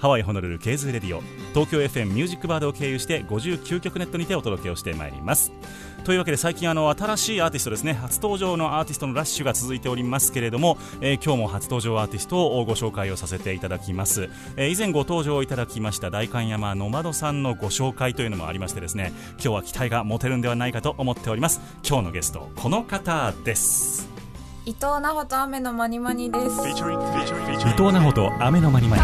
ハワイホノルル KZOO Radio 東京 FM ミュージックバードを経由して59局ネットにてお届けをしてまいります。というわけで最近あの新しいアーティストですね初登場のアーティストのラッシュが続いておりますけれども、えー今日も初登場アーティストをご紹介をさせていただきます、えー以前ご登場いただきました代官山ノマドさんのご紹介というのもありましてですね今日は期待が持てるんではないかと思っております。今日のゲストこの方です。伊藤奈穂と雨のまにまにです。伊.藤奈穂と雨のまにまに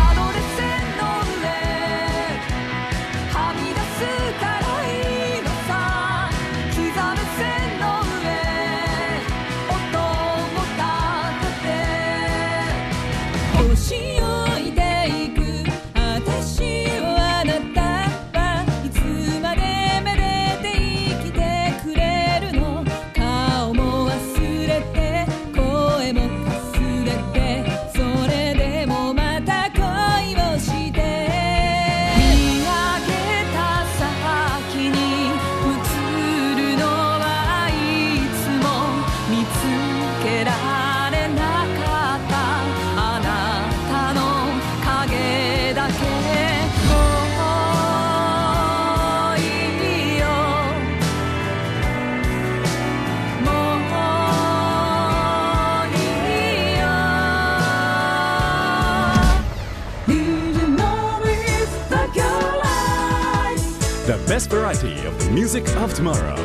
best variety of the music of tomorrow.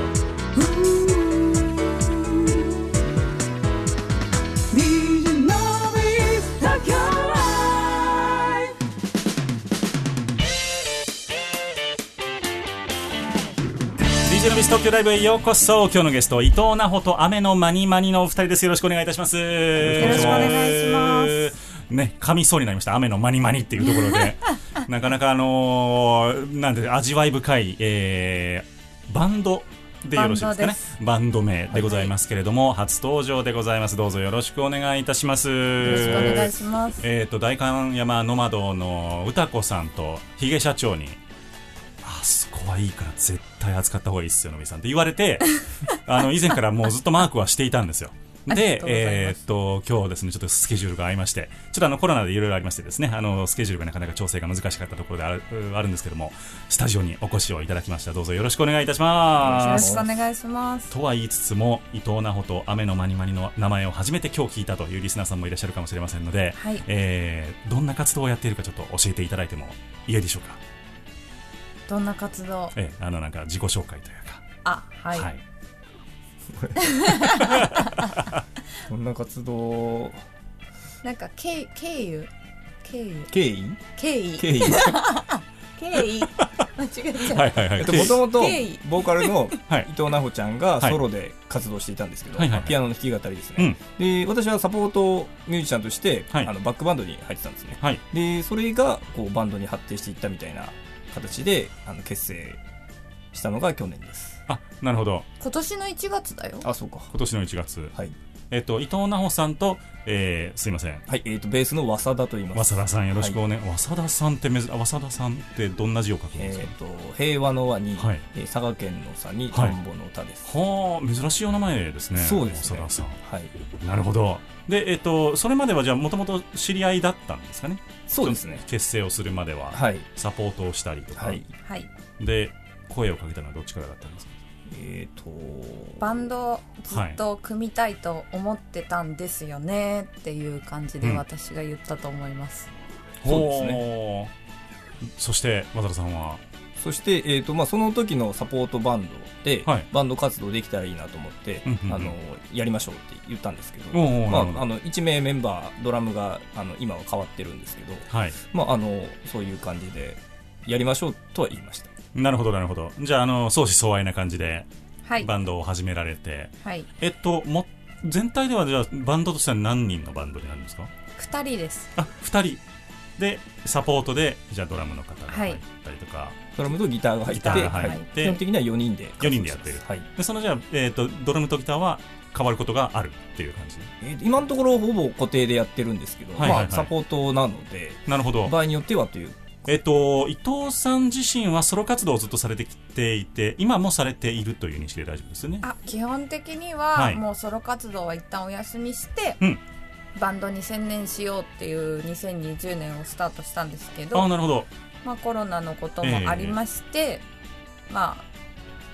DJ のビス東京ライブへようこそ。今日のゲスト伊藤奈穂と雨のまにまにのお二人です。よろしくお願いいたします。よろしくお願いします。ね噛みそうになりました。雨のまにまにっていうところで なかなかあのーなんで味わい深い、えーバンドでよろしいですかね。バンド名でございますけれども、初登場でございます。どうぞよろしくお願いいたします。よろしくお願いします。えっ、と代官山ノマドの歌子さんとヒゲ社長にあそこはいいから絶対扱った方がいいっすよのみさんって言われて あの以前からもうずっとマークはしていたんですよでえーっと今日ですねちょっとスケジュールが合いましてちょっとあのコロナでいろいろありましてですねあのスケジュールがなかなか調整が難しかったところであるあるんですけどもスタジオにお越しをいただきました。どうぞよろしくお願いいたしよます。ろしくお願いします。とは言いつつも伊藤奈穂と雨のまにまにの名前を初めて今日聞いたというリスナーさんもいらっしゃるかもしれませんので、はい。えーどんな活動をやっているかちょっと教えていただいてもいいでしょうか、どんな活動？えーあのなんか自己紹介というか。あ、はい。はい こんな活動。なんか、経経由？経由？経緯？経緯？経緯？経緯？間違えちゃう。はいはいはい。えっともともとボーカルの はい。伊藤奈穂ちゃんがはい。ソロで活動していたんですけど、はいはいはい。ピアノの弾き語りですね。うん、で私はサポートミュージシャンとして、はい。あのバックバンドに入ってたんですね。はい。でそれがこうバンドに発展していったみたいな形であの結成したのが去年ですあなるほど。今年の1月だよ。あそうか。今年の1月、はい、えっと伊藤奈穂さんと、えーすいません。はいえー、とベースの和田と言います。早田さんよろしくおね、早田さんって珍あ早田さんってどんな字を書くんですか、えー、と平和の和に、はい。えー佐賀県の佐に田んぼの田です、はあ珍しいお名前ですね。そうですね。早田さん。はい。なるほど。でえっとそれまではじゃあもともと知り合いだったんですかね？そうですね。結成をするまでは。はい。サポートをしたりとか、はい。はい。で声をかけたのはどっちからだったんですか？えっ、とバンドずっと組みたいと思ってたんですよねっていう感じでうん。私が言ったと思います。そうですね。ねそして渡田さんは？そして、えーとまあ、その時のサポートバンドで、はい。バンド活動できたらいいなと思って、うんうんうん。あのやりましょうって言ったんですけど、まあ、あの1名メンバードラムがあの今は変わってるんですけど、はい。まあ、あのそういう感じでやりましょうとは言いましたなるほどなるほど。じゃああの相思相愛な感じではい。バンドを始められて、はい。えっとも全体ではじゃあバンドとしては何人のバンドになるんですか？2人です。あ二人。でサポートでじゃあドラムの方が入ったりとか、ドラムとギターが入ってギターが入はい。って基本的には4人で。4人でやってる。はい。でそのじゃあ、えっとドラムとギターは変わることがあるっていう感じ？えー今のところほぼ固定でやってるんですけど、はいはいはい。まあ、サポートなのでなるほど。場合によってはというえっと伊藤さん自身はソロ活動をずっとされてきていて今もされているという認識で大丈夫ですよね。あ基本的にははい。もうソロ活動は一旦お休みして、うん。バンドに専念しようっていう2020年をスタートしたんですけあどなるほど。まあ、コロナのこともありまして、まあ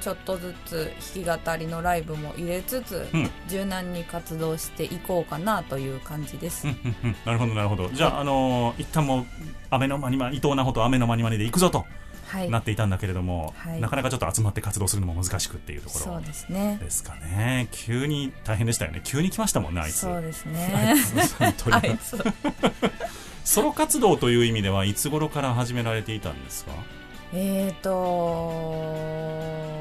ちょっとずつ弾き語りのライブも入れつつ、うん。柔軟に活動していこうかなという感じです、うんうんうん。なるほどなるほど。じゃあ、あのー一旦もう雨の間にま伊藤奈穂と雨の間にまで行くぞとはい。なっていたんだけれども、はい。なかなかちょっと集まって活動するのも難しくっていうところそうですね。ですかね。急に大変でしたよね。急に来ましたもんねあいつ。そうですあね ソロ活動という意味ではいつ頃から始められていたんですか？えーと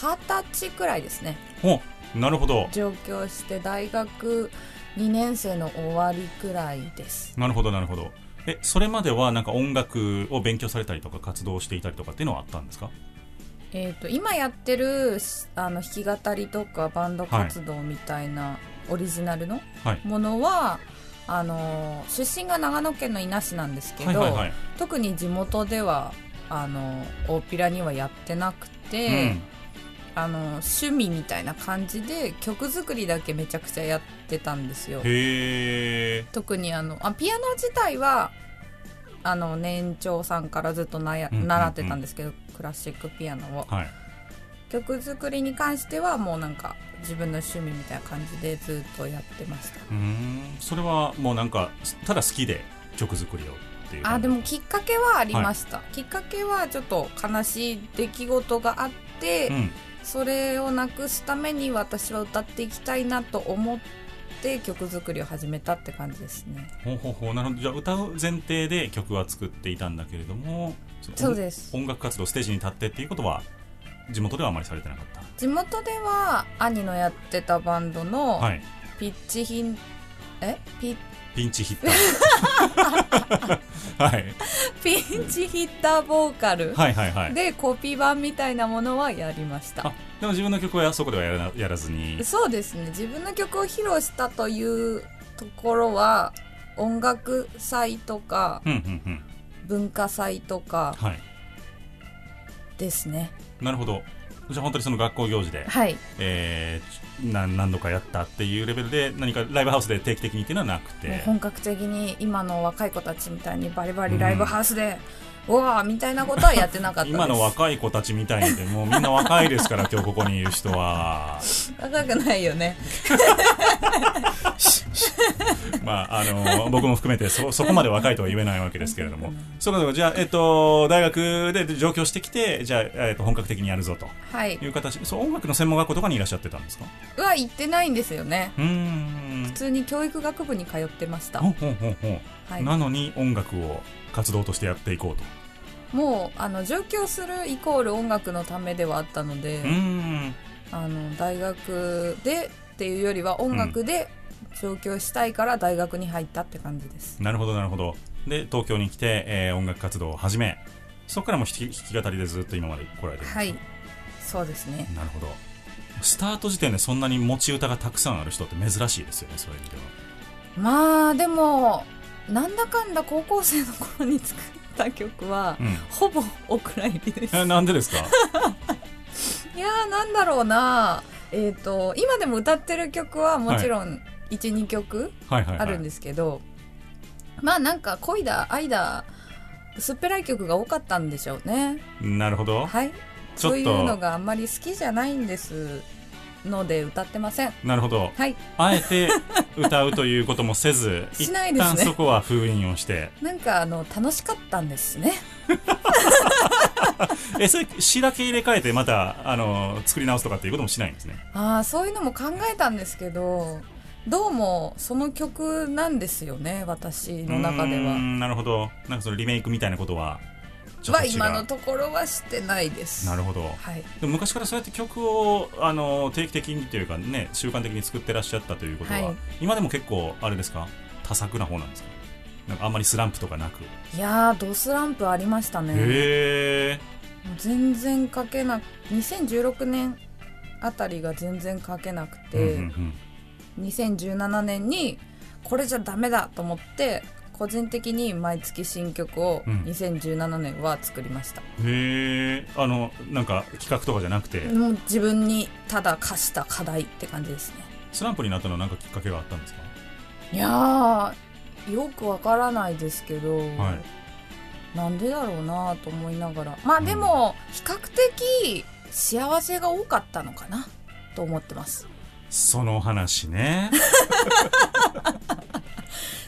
二十歳くらいですね。おなるほど。上京して大学2年生の終わりくらいです。なるほどなるほど。えそれまではなんか音楽を勉強されたりとか活動していたりとかっていうのはあったんですか？えー、と今やってるあの弾き語りとかバンド活動みたいなオリジナルのはい。ものは、あの出身が長野県の伊那市なんですけど、はいはいはい。特に地元ではあの大っぴらにはやってなくて、うんあの趣味みたいな感じで曲作りだけめちゃくちゃやってたんですよ。へえ。特にあのあピアノ自体はあの年長さんからずっとなや習ってたんですけど、クラシックピアノを。はい。曲作りに関してはもうなんか自分の趣味みたいな感じでずっとやってました。うーん。それはもうなんかただ好きで曲作りをっていうあでもきっかけはありました、きっかけはちょっと悲しい出来事があって、うんそれをなくすために私は歌っていきたいなと思って曲作りを始めたって感じですね。ほうほうほうなるほど。じゃあ歌う前提で曲は作っていたんだけれどもそうです。音楽活動ステージに立ってっていうことは地元ではあまりされてなかった？地元では兄のやってたバンドのはい。ピッチヒン、え？ピピンチヒッター。はい。ピンチヒッターボーカル。はいはいはい。でコピー版みたいなものはやりました。あでも自分の曲はそこではやらやらずに。そうですね。自分の曲を披露したというところは音楽祭とかうんうんうん。文化祭とかはい。ですね。なるほど。じゃあ本当にその学校行事で、はい。えー、何何度かやったっていうレベルで何かライブハウスで定期的にっていうのはなくて。本格的に今の若い子たちみたいにバリバリライブハウスで、うわーみたいなことはやってなかった今の若い子たちみたいにでもうみんな若いですから今日ここにいる人は。若くないよねまああの僕も含めてそそこまで若いとは言えないわけですけれども。そうかじゃあえっと大学で上京してきてじゃあ、えっと、本格的にやるぞと。はい。いう形。そう音楽の専門学校とかにいらっしゃってたんですか？は行ってないんですよね。うーん。普通に教育学部に通ってました、ほうほうほはい、なのに音楽を活動としてやっていこうと。もうあの上京するイコール音楽のためではあったので、うーん。あの大学でっていうよりは音楽で上京したいから大学に入ったって感じです、なるほどなるほど。で東京に来て、えー音楽活動を始めそこからも弾き弾き語りでずっと今まで来られてるはい。そうですね。なるほど。スタート時点でそんなに持ち歌がたくさんある人って珍しいですよねそういう意味では。まあでもなんだかんだ高校生の頃に作った曲は、うん。ほぼお蔵入りです。えなんでですか？いやーなんだろうなえっ、と今でも歌ってる曲はもちろん12、曲はいはい、はい、あるんですけど、まあなんか恋だ愛だ薄っぺらい曲が多かったんでしょうね。なるほど。はい。そういうのがあんまり好きじゃないんですので歌ってません。なるほど。はい。あえて歌うということもせずしないですね。一旦そこは封印をして。なんかあの楽しかったんですね。えそれ詩だけ入れ替えてまたあの作り直すとかっていうこともしないんですね。ああそういうのも考えたんですけどどうもその曲なんですよね私の中では。んなるほど。なんかそのリメイクみたいなことはは今のところはしてないです。なるほど。はい。でも昔からそうやって曲をあの定期的にというかね習慣的に作ってらっしゃったということは、はい。今でも結構あれですか？多作な方なんですか？なんかあんまりスランプとかなく、いやードスランプありましたね。へえもう全然書けな2016年あたりが全然書けなくて、うんうん2017年にこれじゃダメだと思って個人的に毎月新曲をうん。2017年は作りました、うんへえあのなんか企画とかじゃなくて、もう自分にただ課した課題って感じですね。スランプになったのは何かきっかけがあったんですか？いやーよくわからないですけど、はい。なんでだろうなと思いながら。まあでも比較的幸せが多かったのかなと思ってますその話ね。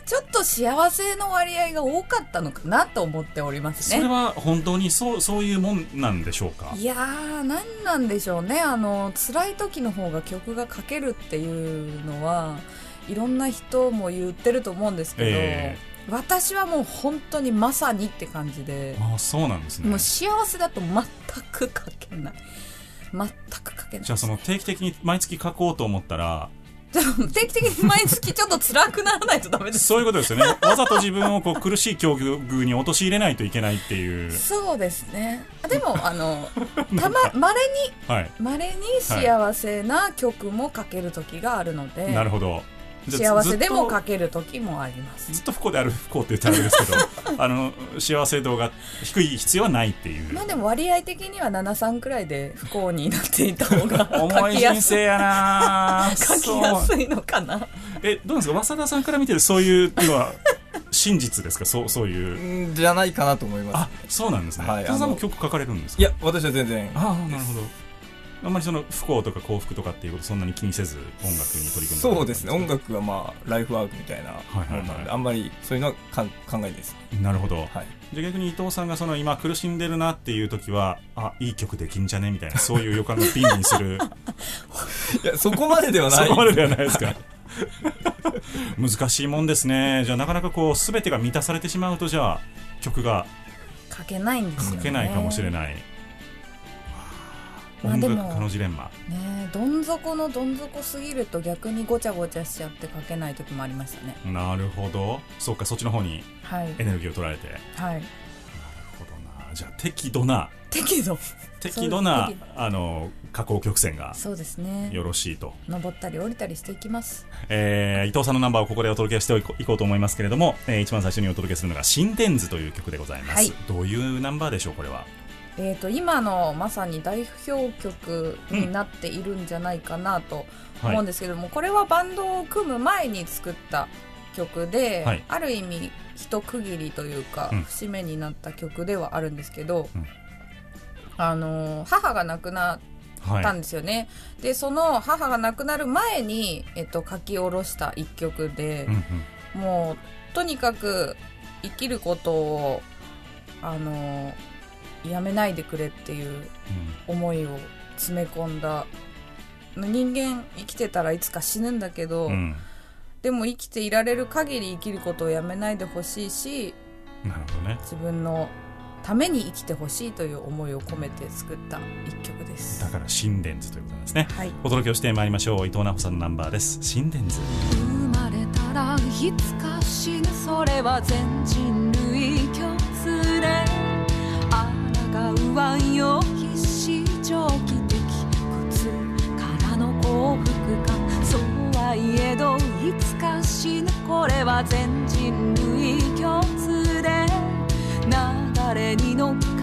ちょっと幸せの割合が多かったのかなと思っておりますね。それは本当にそうそういうもんなんでしょうか？いやー何なんでしょうね。あの辛い時の方が曲が書けるっていうのはいろんな人も言ってると思うんですけど、え私はもう本当にまさにって感じで。ああそうなんですね。もう幸せだと全く書けない全く書けないじゃあその定期的に毎月書こうと思ったら定期的に毎月ちょっと辛くならないとダメです。そういうことですよね。わざと自分をこう苦しい境遇に陥れないといけないっていう。そうですね。でもあの たままれにはい。まれに幸せな曲も書ける時があるので、なるほど幸せでもずっ書ける時もあります。とずっと不幸である不幸って言ったらあれですけど あの幸せ度が低い必要はないっていう。まあでも割合的には73くらいで不幸になっていた方が 重い書きやす人生やな書きやすいのかな。えどうなんですか？早田さんから見てるそういうのは真実ですか？そうそういう。うんじゃないかなと思います。あそうなんですね。はい早田さんも曲書かれるんですか？いや私は全然。ああなるほどあんまりその不幸とか幸福とかっていうことそんなに気にせず音楽に取り組んでそうですね。音楽はまあライフワークみたいなはいはいはい。ものなのであんまりそういうのはかん考えないです。なるほど。はい。じゃあ逆に伊藤さんがその今苦しんでるなっていう時はあいい曲できんじゃね？みたいなそういう予感がビンにする。いやそこまでではない。そこまでではないですか。難しいもんですね。じゃあなかなかこう全てが満たされてしまうとじゃあ曲が書けないんですよね。書けないかもしれない、音楽家のジレンマ。ねえどん底のどん底すぎると逆にごちゃごちゃしちゃって書けない時もありましたね。なるほど。そうかそっちの方にはい。エネルギーを取られてなるはいほどな。じゃあ適度な適度。適度なあの下降曲線がそうですね。よろしいと、登ったり降りたりしていきます。えー伊藤さんのナンバーをここでお届けしていこいこうと思いますけれども、えー一番最初にお届けするのが「心電図」という曲でございます、はい。どういうナンバーでしょうこれは？えー、と今のまさに代表曲になっているんじゃないかなと思うんですけども、これはバンドを組む前に作った曲で、はい。ある意味一区切りというか、うん。節目になった曲ではあるんですけど、うん。あのー母が亡くなはいったんですよね、でその母が亡くなる前に、えっと、書き下ろした一曲でうん、うん。もうとにかく生きることをあのやめないでくれっていう思いを詰め込んだ。人間生きてたらいつか死ぬんだけど、うん。うんでも生きていられる限り生きることをやめないでほしいしなるほどね。自分のために生きてほしいという思いを込めて作った一曲です。だから心電図ということなんですね。はい。お届けをしてまいりましょう。伊藤奈穂さんのナンバーです。心電図。生まれたらいつか死ぬ。それは全人類共通で不安よ。必死長期的苦痛からの幸福かそうはいえどいつか死ぬ。これは全人類共通で。流れに乗っか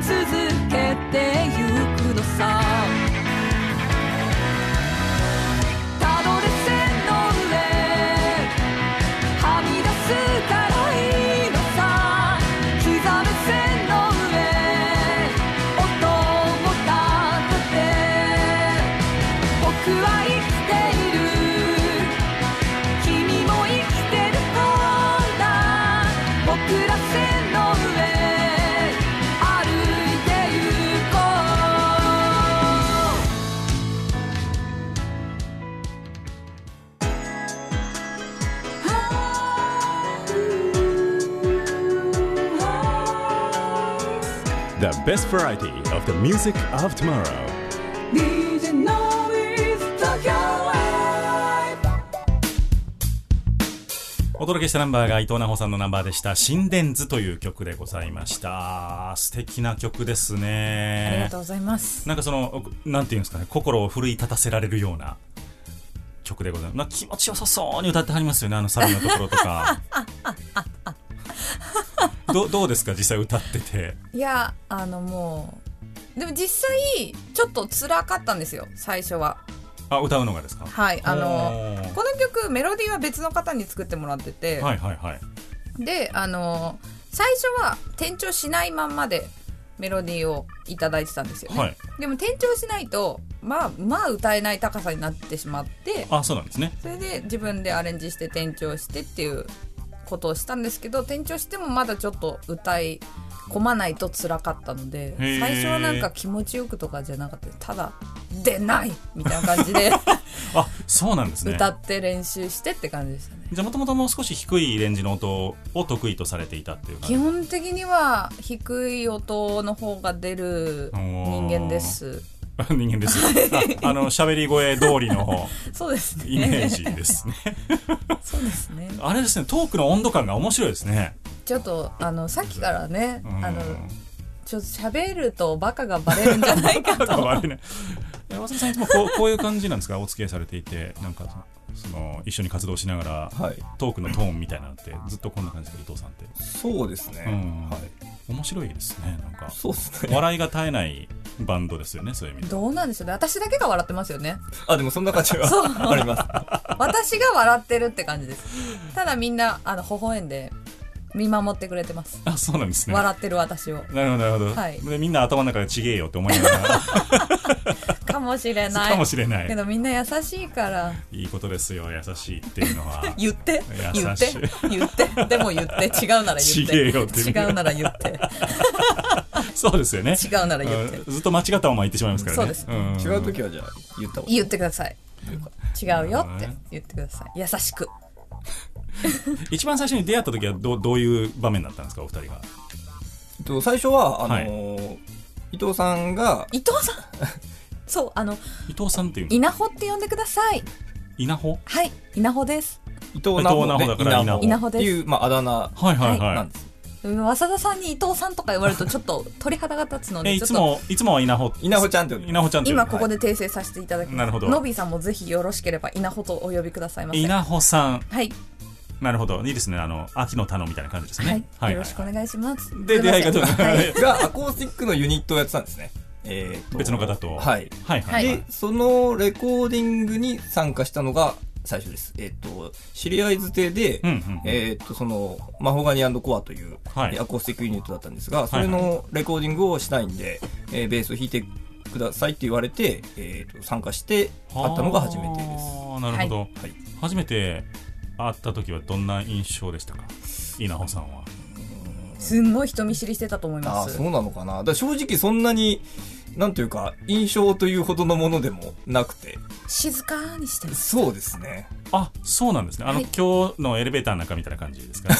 も作 best variety of the music of tomorrow. お届けしたナンバーが伊藤奈穂さんのナンバーでした「心電図」という曲でございました。素敵な曲ですありねがとうございます。なんかそのなんていうんですかね心を奮い立たせられるような曲でございます。なんか気持ちよさそうに歌ってはりますよねあのサビのところとか ど どうですか？実際歌ってて。いやあのもうでも実際ちょっと辛かったんですよ最初は。あ歌うのがですか？はいあのこの曲メロディーは別の方に作ってもらってて、はいはいはい。であの最初は転調しないまんまでメロディーをいただいてたんですよね、はい。でも転調しないとまあまあ歌えない高さになってしまって。あそうなんですね。それで自分でアレンジして転調してっていうことをしたんですけど転調してもまだちょっと歌い込まないと辛かったので最初はなんか気持ちよくとかじゃなかったただ「出ない!」みたいな感じで あそうなんですね。歌って練習してって感じでしたね。じゃあもともともう少し低いレンジの音を得意とされていたっていう基本的には低い音の方が出る人間です 人間です。ああの喋り声通りの そうですね。イメージですね。そうですね。あれですねトークの温度感が面白いですね。ちょっとあのさっきからねうん。あのちょっと喋るとバカがバレるんじゃないかと。悪い。ねえ渡辺さんいつもこう こういう感じなんですか？お付き合いされていてなんかその一緒に活動しながらはい。トークのトーンみたいなのってずっとこんな感じですか？伊藤さんって。そうですね、うん。はい面白いですね。なんかそうですね。笑いが絶えないバンドですよねそういう意味で。どうなんでしょうね。私だけが笑ってますよね。あでもそんな感じはあります。私が笑ってるって感じです。ただみんなあの微笑んで見守ってくれてます。あそうなんですね。笑ってる私を。なるほどなるほど、はい。でみんな頭の中でちげえよって思いながら かもしれない。かもしれない。けどみんな優しいから。いいことですよ。優しいっていうのは。言って。優言って。しい言って。でも言って。違うなら言ちって違うなら言って。そうですよね。違うなら言って。うん。ずっと間違ったまま言ってしまいますからね。そうです。ん。違う時はじゃあ言った方がいい。言ってください。違うよって。言ってください。優しく。一番最初に出会った時はどうどういう場面だったんですか？お二人が。えっと最初はあのー伊藤さんが伊藤さん？そうあの伊藤さんっていうの？稲穂って呼んでください。稲穂？はい稲穂です。伊藤奈穂で稲穂。っていうまああだ名はいはいはい、なんです。田さんに伊藤さんとか言われるとちょっと鳥肌が立つのえいつもいつもは稲穂。稲穂ちゃんって稲穂ちゃん今ここで訂正させていただきます、なるほど。ノビーさんもぜひよろしければ稲穂とお呼びくださいませ。稲穂さん。はい、なるほど。いいですね。あの秋の田野みたいな感じですね。はい、よろしくお願いします。で出会いがはい。がアコースティックのユニットをやってたんですねえーと別の方と。はい。はいはい、そのレコーディングに参加したのが最初です。えっ、と知り合いづてで、うんうんうん。えっ、とそのマホガニコアという、はい。アコースティックユニットだったんですがそれのレコーディングをしたいんで、えーベースを弾いてくださいって言われて、えー、と参加して会ったのが初めてです。あーなるほど、はい。初めて会った時はどんな印象でしたか？稲穂さんはすんごい人見知りしてたと思いあます。あそうなのかな。だ正直そんなになんというか印象というほどのものでもなくて。静かにしてます。そうですね。あそうなんですね。あの、はい。今日のエレベーターの中みたいな感じですか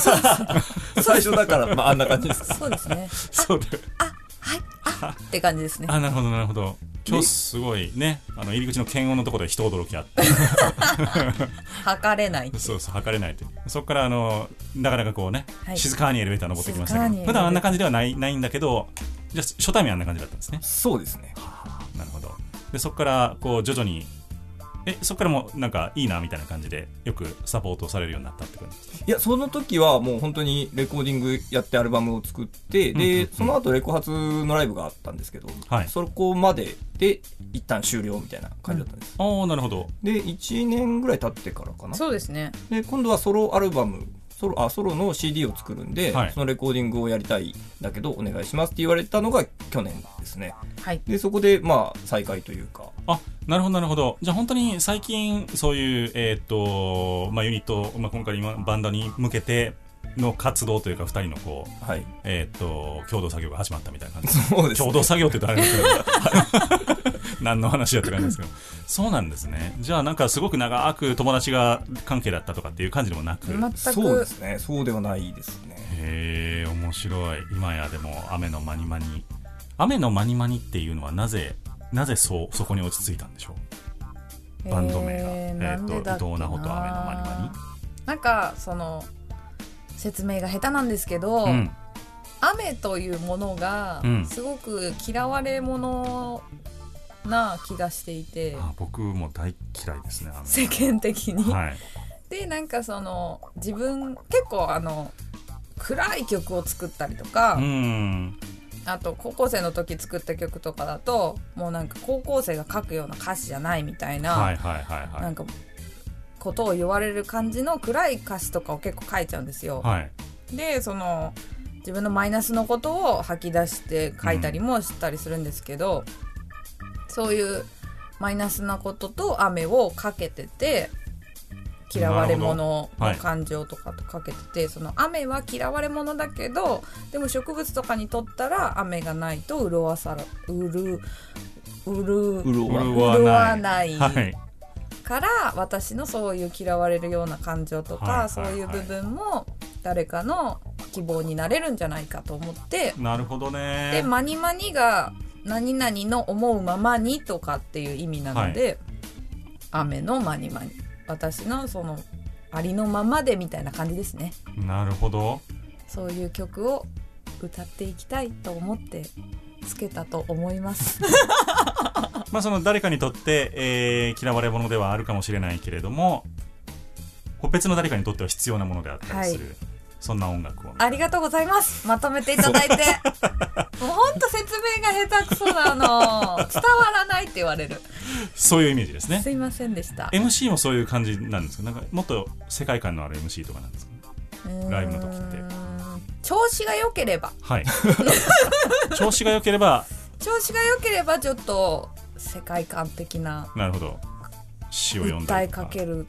最初だから、まあ、あんな感じですそうですね。そうで。あはい。あって感じですね。あなるほどなるほど。今日すごいねあの入り口の検温のところで人驚きあって測れないそうそう測れないという。そこからあのなかなかこうね、はい。静かにエレベーター登ってきましたけど普段あんな感じではないないんだけどじゃあ初対面あんな感じだったんですね。そうですね。なるほど。でそこからこう徐々にえそこからもなんかいいなみたいな感じでよくサポートされるようになったって感じですか？いやその時はもう本当にレコーディングやってアルバムを作って、うんうんうん。でその後レコ発のライブがあったんですけど、はい。そこまでで一旦終了みたいな感じだったんです、ああなるほど。で1年ぐらい経ってからかな。そうですね。で今度はソロアルバムソロあソロの CD を作るんで、はい。そのレコーディングをやりたいんだけどお願いしますって言われたのが去年ですね。はい。でそこでまあ再開というか。あなるほどなるほど。じゃあ本当に最近そういうえーっとまあユニット、まあ、今回今バンドに向けての活動というか二人のこうはい。えーっと共同作業が始まったみたいな感じ。そうですね。共同作業って言うとあれですけど。何の話やって感じですけど。そうなんですね。じゃあなんかすごく長く友達が関係だったとかっていう感じでもなく。全そうでくすね。そうではないですね。へえ面白い。今やでも雨の間に間に。雨のマニマニっていうのはなぜなぜそうそこに落ち着いたんでしょう？バンド名が、えーえー、と伊藤直人雨のマニマなんかその説明が下手なんですけど、ニうん。雨というものがうん。すごく嫌われ者な気がしていて、あ僕も大嫌いですね雨。世間的に。はい。でなんかその自分結構あの暗い曲を作ったりとか、うん。あと高校生の時作った曲とかだともうなんか高校生が書くような歌詞じゃないみたいな、はいはいはいはなんかことを言われる感じの暗い歌詞とかを結構書いちゃうんですよ。いはい。でその自分のマイナスのことを吐き出して書いたりもしたりするんですけど、そういうマイナスなことと雨をかけてて嫌われ者のはい感情とかとかけてて、その雨は嫌われ者だけどでも植物とかにとったら雨がないと潤わさるうる潤わないから私のそういう嫌われるような感情とか、はいはいはい。そういう部分も誰かの希望になれるんじゃないかと思って、なるほどね。でマニマニが何々の思うままにとかっていう意味なので、雨のマニマニ私のそのありのままでみたいな感じですね。なるほど。そういう曲を歌っていきたいと思ってつけたと思います まあその誰かにとって、えー嫌われ者ではあるかもしれないけれども別の誰かにとっては必要なものであったりする、はいそんな音楽をありがとうございます。まとめていただいて。もうほんと説明が下手くそなの。伝わらないって言われる。そういうイメージですねすいませんでした。MC もそういう感じなんですか？なんかもっと世界観のある MC とかなんですか？ライブの時って調子が良ければ。はい。調子が良ければ調子が良ければちょっと世界観的ななるほど。詩を読んだ訴えりとか。かける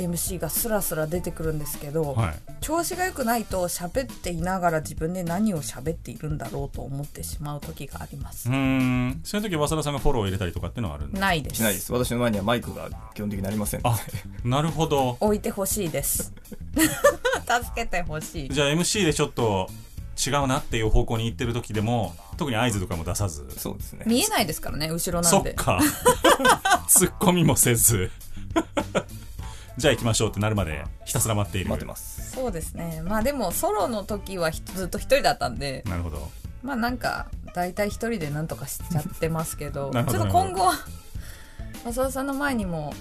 MC がスラスラ出てくるんですけど、はい。調子が良くないと喋っていながら自分で何を喋っているんだろうと思ってしまう時があります。う。ーん。そういう時は早田さんがフォローを入れたりとかっていうのはあるんですか？ないです。しないです私の前にはマイクが基本的にありません。あなるほど。置いてほしいです。助けてほしい。じゃあ MC でちょっと違うなっていう方向に行ってる時でも特に合図とかも出さず。そうですね。見えないですからね後ろなんで。そっか。ツッコミもせずじゃあ行きましょうってなるまでひたすら待っている。待ってます。そうですね。まあでもソロの時はひずっと一人だったんで。なるほど。まあなんか大体一人でなんとかしちゃってますけど。なるほど。ちょっと今後は浅田さんの前にも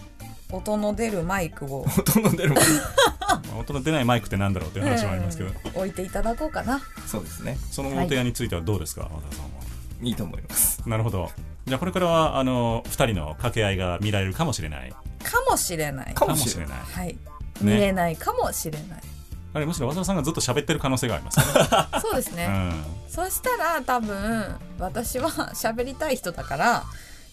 音の出るマイクを。ほとんど出るもん まあ音の出ないマイクってなんだろうっていう話もありますけど、うん置いていただこうかな。そうですね。そのお提案についてはどうですか、和田さんは。いいと思います。なるほどじゃあこれからはあの2人の掛け合いが見られるかもしれない。かもしれない。かもしれない。いはい。見れないかもしれない、あれむしろ和田さんがずっと喋ってる可能性がありますね、そうですね、うん。そしたら多分私は喋りたい人だから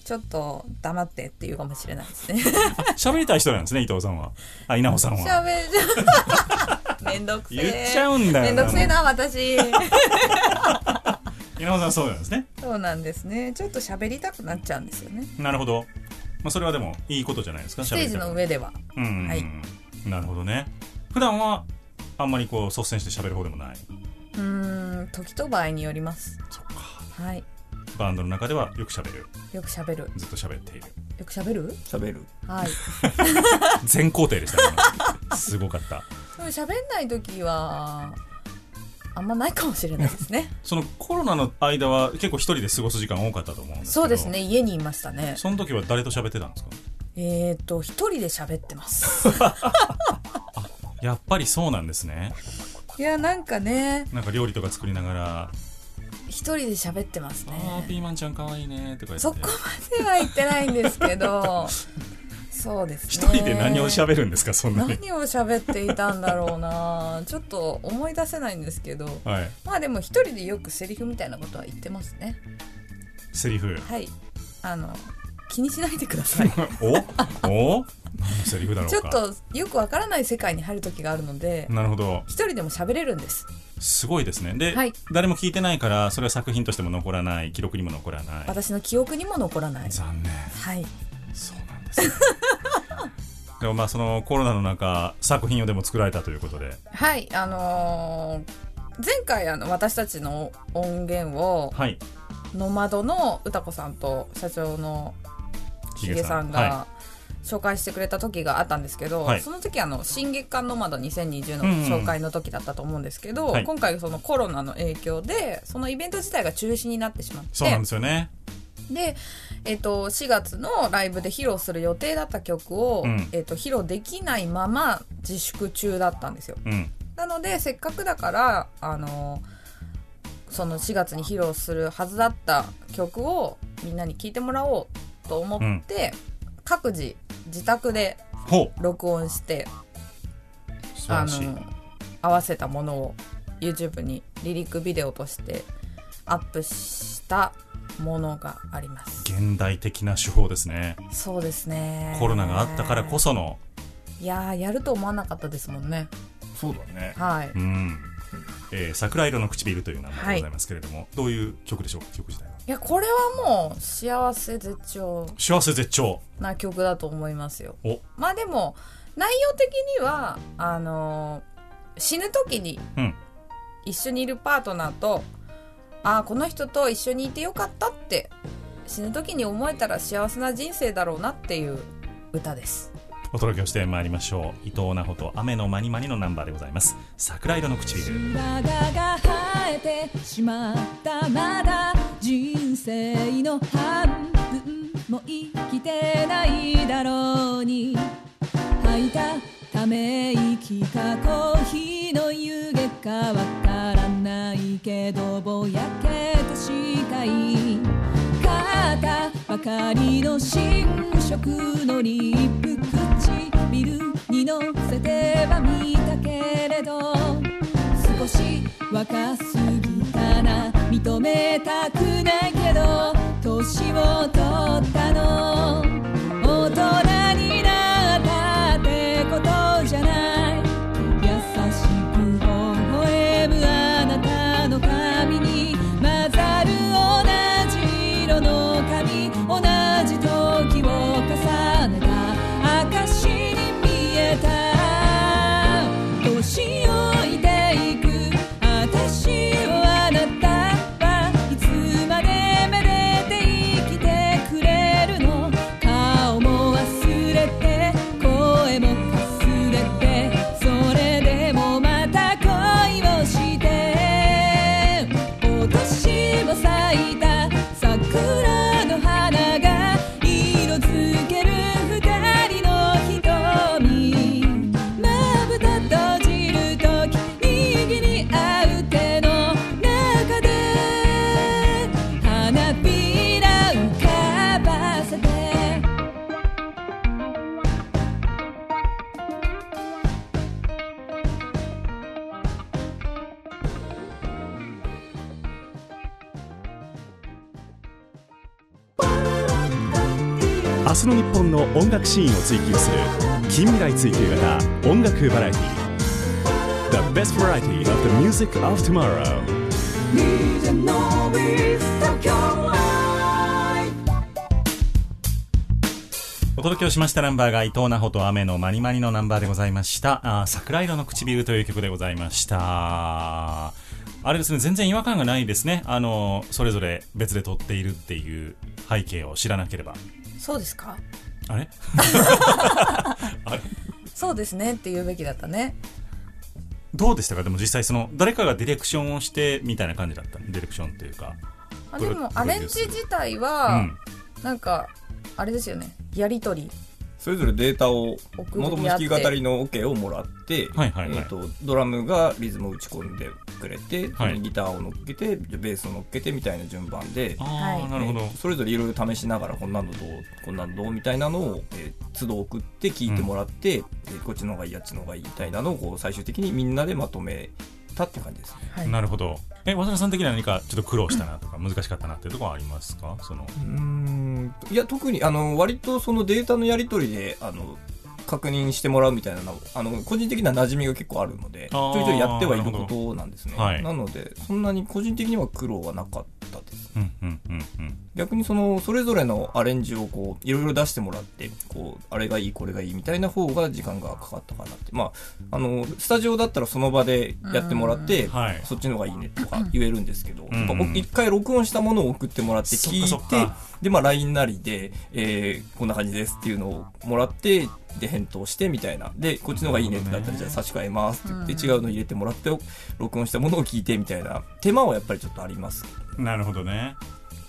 ちょっと黙ってっていうかもしれないですね。喋りたい人なんですね伊藤さんは。あ稲穂さんは。喋る。めんどくせえ。言っちゃうんだよめんどくせえな私稲穂さんそうなんですね。そうなんですね。ちょっと喋りたくなっちゃうんですよね。なるほど、まあ、それはでもいいことじゃないですかステージの上では。うんはい。なるほどね。普段はあんまりこう率先して喋る方でもない。うーん時と場合によります。そっか。はい。バンドの中ではよく喋る。よく喋る。ずっと喋っている。よく喋る？喋る。はい。全工程でしたね。今すごかった。でも喋んない時はあんまないかもしれないですね。そのコロナの間は結構一人で過ごす時間多かったと思うんですけど。そうですね。家にいましたね。その時は誰と喋ってたんですか？えっ、ー、と一人で喋ってます。やっぱりそうなんですね。いやなんかね。なんか料理とか作りながら。一人で喋ってます「あーピねーマンちゃんかわいいね」とか言って。そこまでは言ってないんですけど そうですね。一人で何を喋るんですかそんなに。何を喋っていたんだろうな。ちょっと思い出せないんですけど。はい。まあでも一人でよくセリフみたいなことは言ってますね。セリフ。はい。あの気にしないでください。お？お？何のセリフだろうか。ちょっとよくわからない世界に入る時があるのでなるほど。一人でも喋れるんです。すごいですね。で、はい。誰も聞いてないからそれは作品としても残らない。記録にも残らない。私の記憶にも残らない。残念。はい。そう でもまあそのコロナの中作品をでも作られたということで。はいあのー前回あの私たちの音源をはい。ノマドの歌子さんと社長のヒゲさん。はが紹介してくれた時があったんですけど、はい。その時あの新月間ノマド2020の紹介の時だったと思うんですけど、はい。今回そのコロナの影響でそのイベント自体が中止になってしまって。そうなんですよね。で、えっと4月のライブで披露する予定だった曲を、うんえっと披露できないまま自粛中だったんですようん。なのでせっかくだからあのその4月に披露するはずだった曲をみんなに聴いてもらおうと思って、各自自宅で。録音して素晴らしい。の合わせたものを YouTube にリリックビデオとしてアップしたものがあります。現代的な手法ですね。そうですね。コロナがあったからこその、いやーやると思わなかったですもんね。そうだね。はい。うん。えー桜色の唇という名前でございますけれども、どういう曲でしょう？か、曲自体は。いやこれはもう幸せ絶頂。幸せ絶頂。な曲だと思いますよ。お、まあでも内容的にはあのー死ぬ時にうん。一緒にいるパートナーと、ああこの人と一緒にいてよかったって死ぬ時に思えたら幸せな人生だろうなっていう歌ですお届けをしてまいりましょう。伊藤奈穂と雨のまにまにのナンバーでございます。桜色の唇。白髪が生えてしまったまだ人生の半分も生きてないだろうに吐いたため息かコーヒーの湯気かわからないけどぼやけた視界買ったばかりの新色のリップ唇に乗せてはみたけれど少し若すぎたな認めたくないけど年を取ったの。音楽シーンを追求する近未来追求型音楽バラエティ The best variety of the music of tomorrow お届けをしましたナンバーが伊藤奈穂と雨のまにまにのナンバーでございました。あー桜色の唇という曲でございました。あれですね、全然違和感がないですね。あの、それぞれ別で撮っているっていう背景を知らなければ。そうですか？あれ？そうですねって言うべきだったね。どうでしたか？でも実際その、誰かがディレクションをしてみたいな感じだった？ディレクションっていうか。あでもアレンジ自体うは、ん。なんかあれですよね。やり取りそれぞれデータをもともと弾き語りの OK をもらって、はいはいはいえー、とドラムがリズムを打ち込んでくれて、はいギターを乗っけてベースを乗っけてみたいな順番ではいなるほどえ。ーそれぞれいろいろ試しながらこんなのどうこんなのどうみたいなのを、えー、都度送って聞いてもらって、えーこっちの方がいいあっちの方がいいみたいなのをこう最終的にみんなでまとめたっていう感じですね。はいなるほど。え、渡辺さん的には何かちょっと苦労したなとか難しかったなっていうところはありますか？その。うーん。いや特にあの割とそのデータのやり取りであの確認してもらうみたいなのあの個人的な馴染みが結構あるのでちょいちょいやってはいることなんですね、はい。なのでそんなに個人的には苦労はなかったです。ねうんうんうんうん逆にそのそれぞれのアレンジをこういろいろ出してもらってこうあれがいいこれがいいみたいな方が時間がかかったかなって。まああのスタジオだったらその場でやってもらって、そっちの方がいいねとか言えるんですけど、ん。う一回録音したものを送ってもらって聞いてかでまあ LINE なりで、えーこんな感じですっていうのをもらってで返答してみたいな。でこっちの方がいいねってなったらじゃあ差し替えますって言って、違うの入れてもらって録音したものを聞いてみたいな手間はやっぱりちょっとあります。なるほどね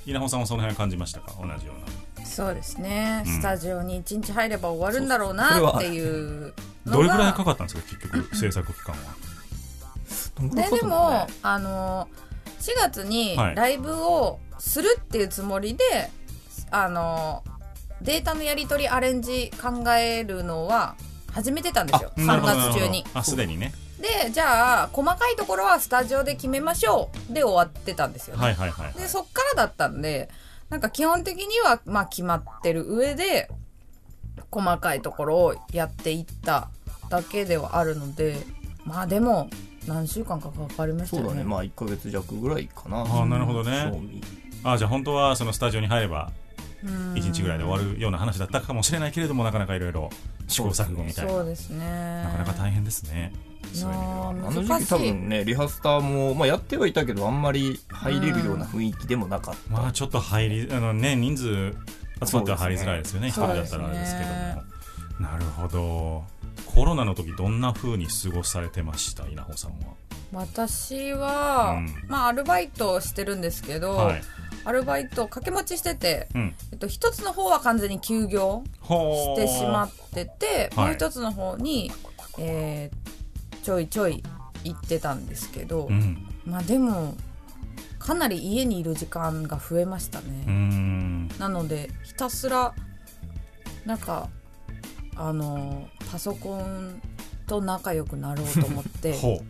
稲穂さんもその辺感じましたか？同じような。そうですね、うん。スタジオに1日入れば終わるんだろうなっていうどれぐらいかかったんですか結局制作期間は？どんぐらいかでもあの4月にはい。ライブをするっていうつもりで、あのデータのやり取りアレンジ考えるのは始めてたんですよ。3なるほど月中に。あすでにねでじゃあ細かいところはスタジオで決めましょう。で終わってたんですよね、はいはいはいでそっからだったんでなんか基本的にはまあ決まってる上で細かいところをやっていっただけではあるのでまあでも何週間かかかりましたよね。そうだね。まあ1ヶ月弱ぐらいかな。ああなるほどね。あじゃあ本当はそのスタジオに入ればうん。1日ぐらいで終わるような話だったかもしれないけれどもなかなかいろいろ試行錯誤みたいな。そうですね。なかなか大変ですねそういう意味では。なあの時期多分ねリハスターも、まあ、やってはいたけどあんまり入れるような雰囲気でもなかった、まあちょっと入りあのね人数集まっては入りづらいですよね一人だったらあれですけども。なるほど。コロナの時どんな風に過ごされてました？稲穂さんは。私は、うん。まあアルバイトをしてるんですけど、はい。アルバイト掛け持ちしてて、うん。えっと、一つの方は完全に休業してしまっててはい。もう一つの方に、えーちょいちょい行ってたんですけど、うん。まあでもかなり家にいる時間が増えましたね、ん。なのでひたすらなんかあのパソコンと仲良くなろうと思って。ほ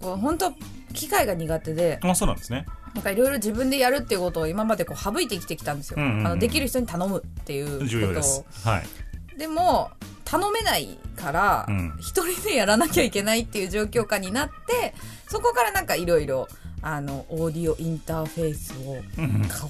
こう本当機械が苦手でうあそうなんですね。なんかいろいろ自分でやるっていうことを今までこう省いてきてきたんですよ、うんうんうん。あのできる人に頼むっていうことを。重要です。はい。でも頼めないからうん。一人でやらなきゃいけないっていう状況下になってそこからなんかいろいろあのオーディオインターフェースを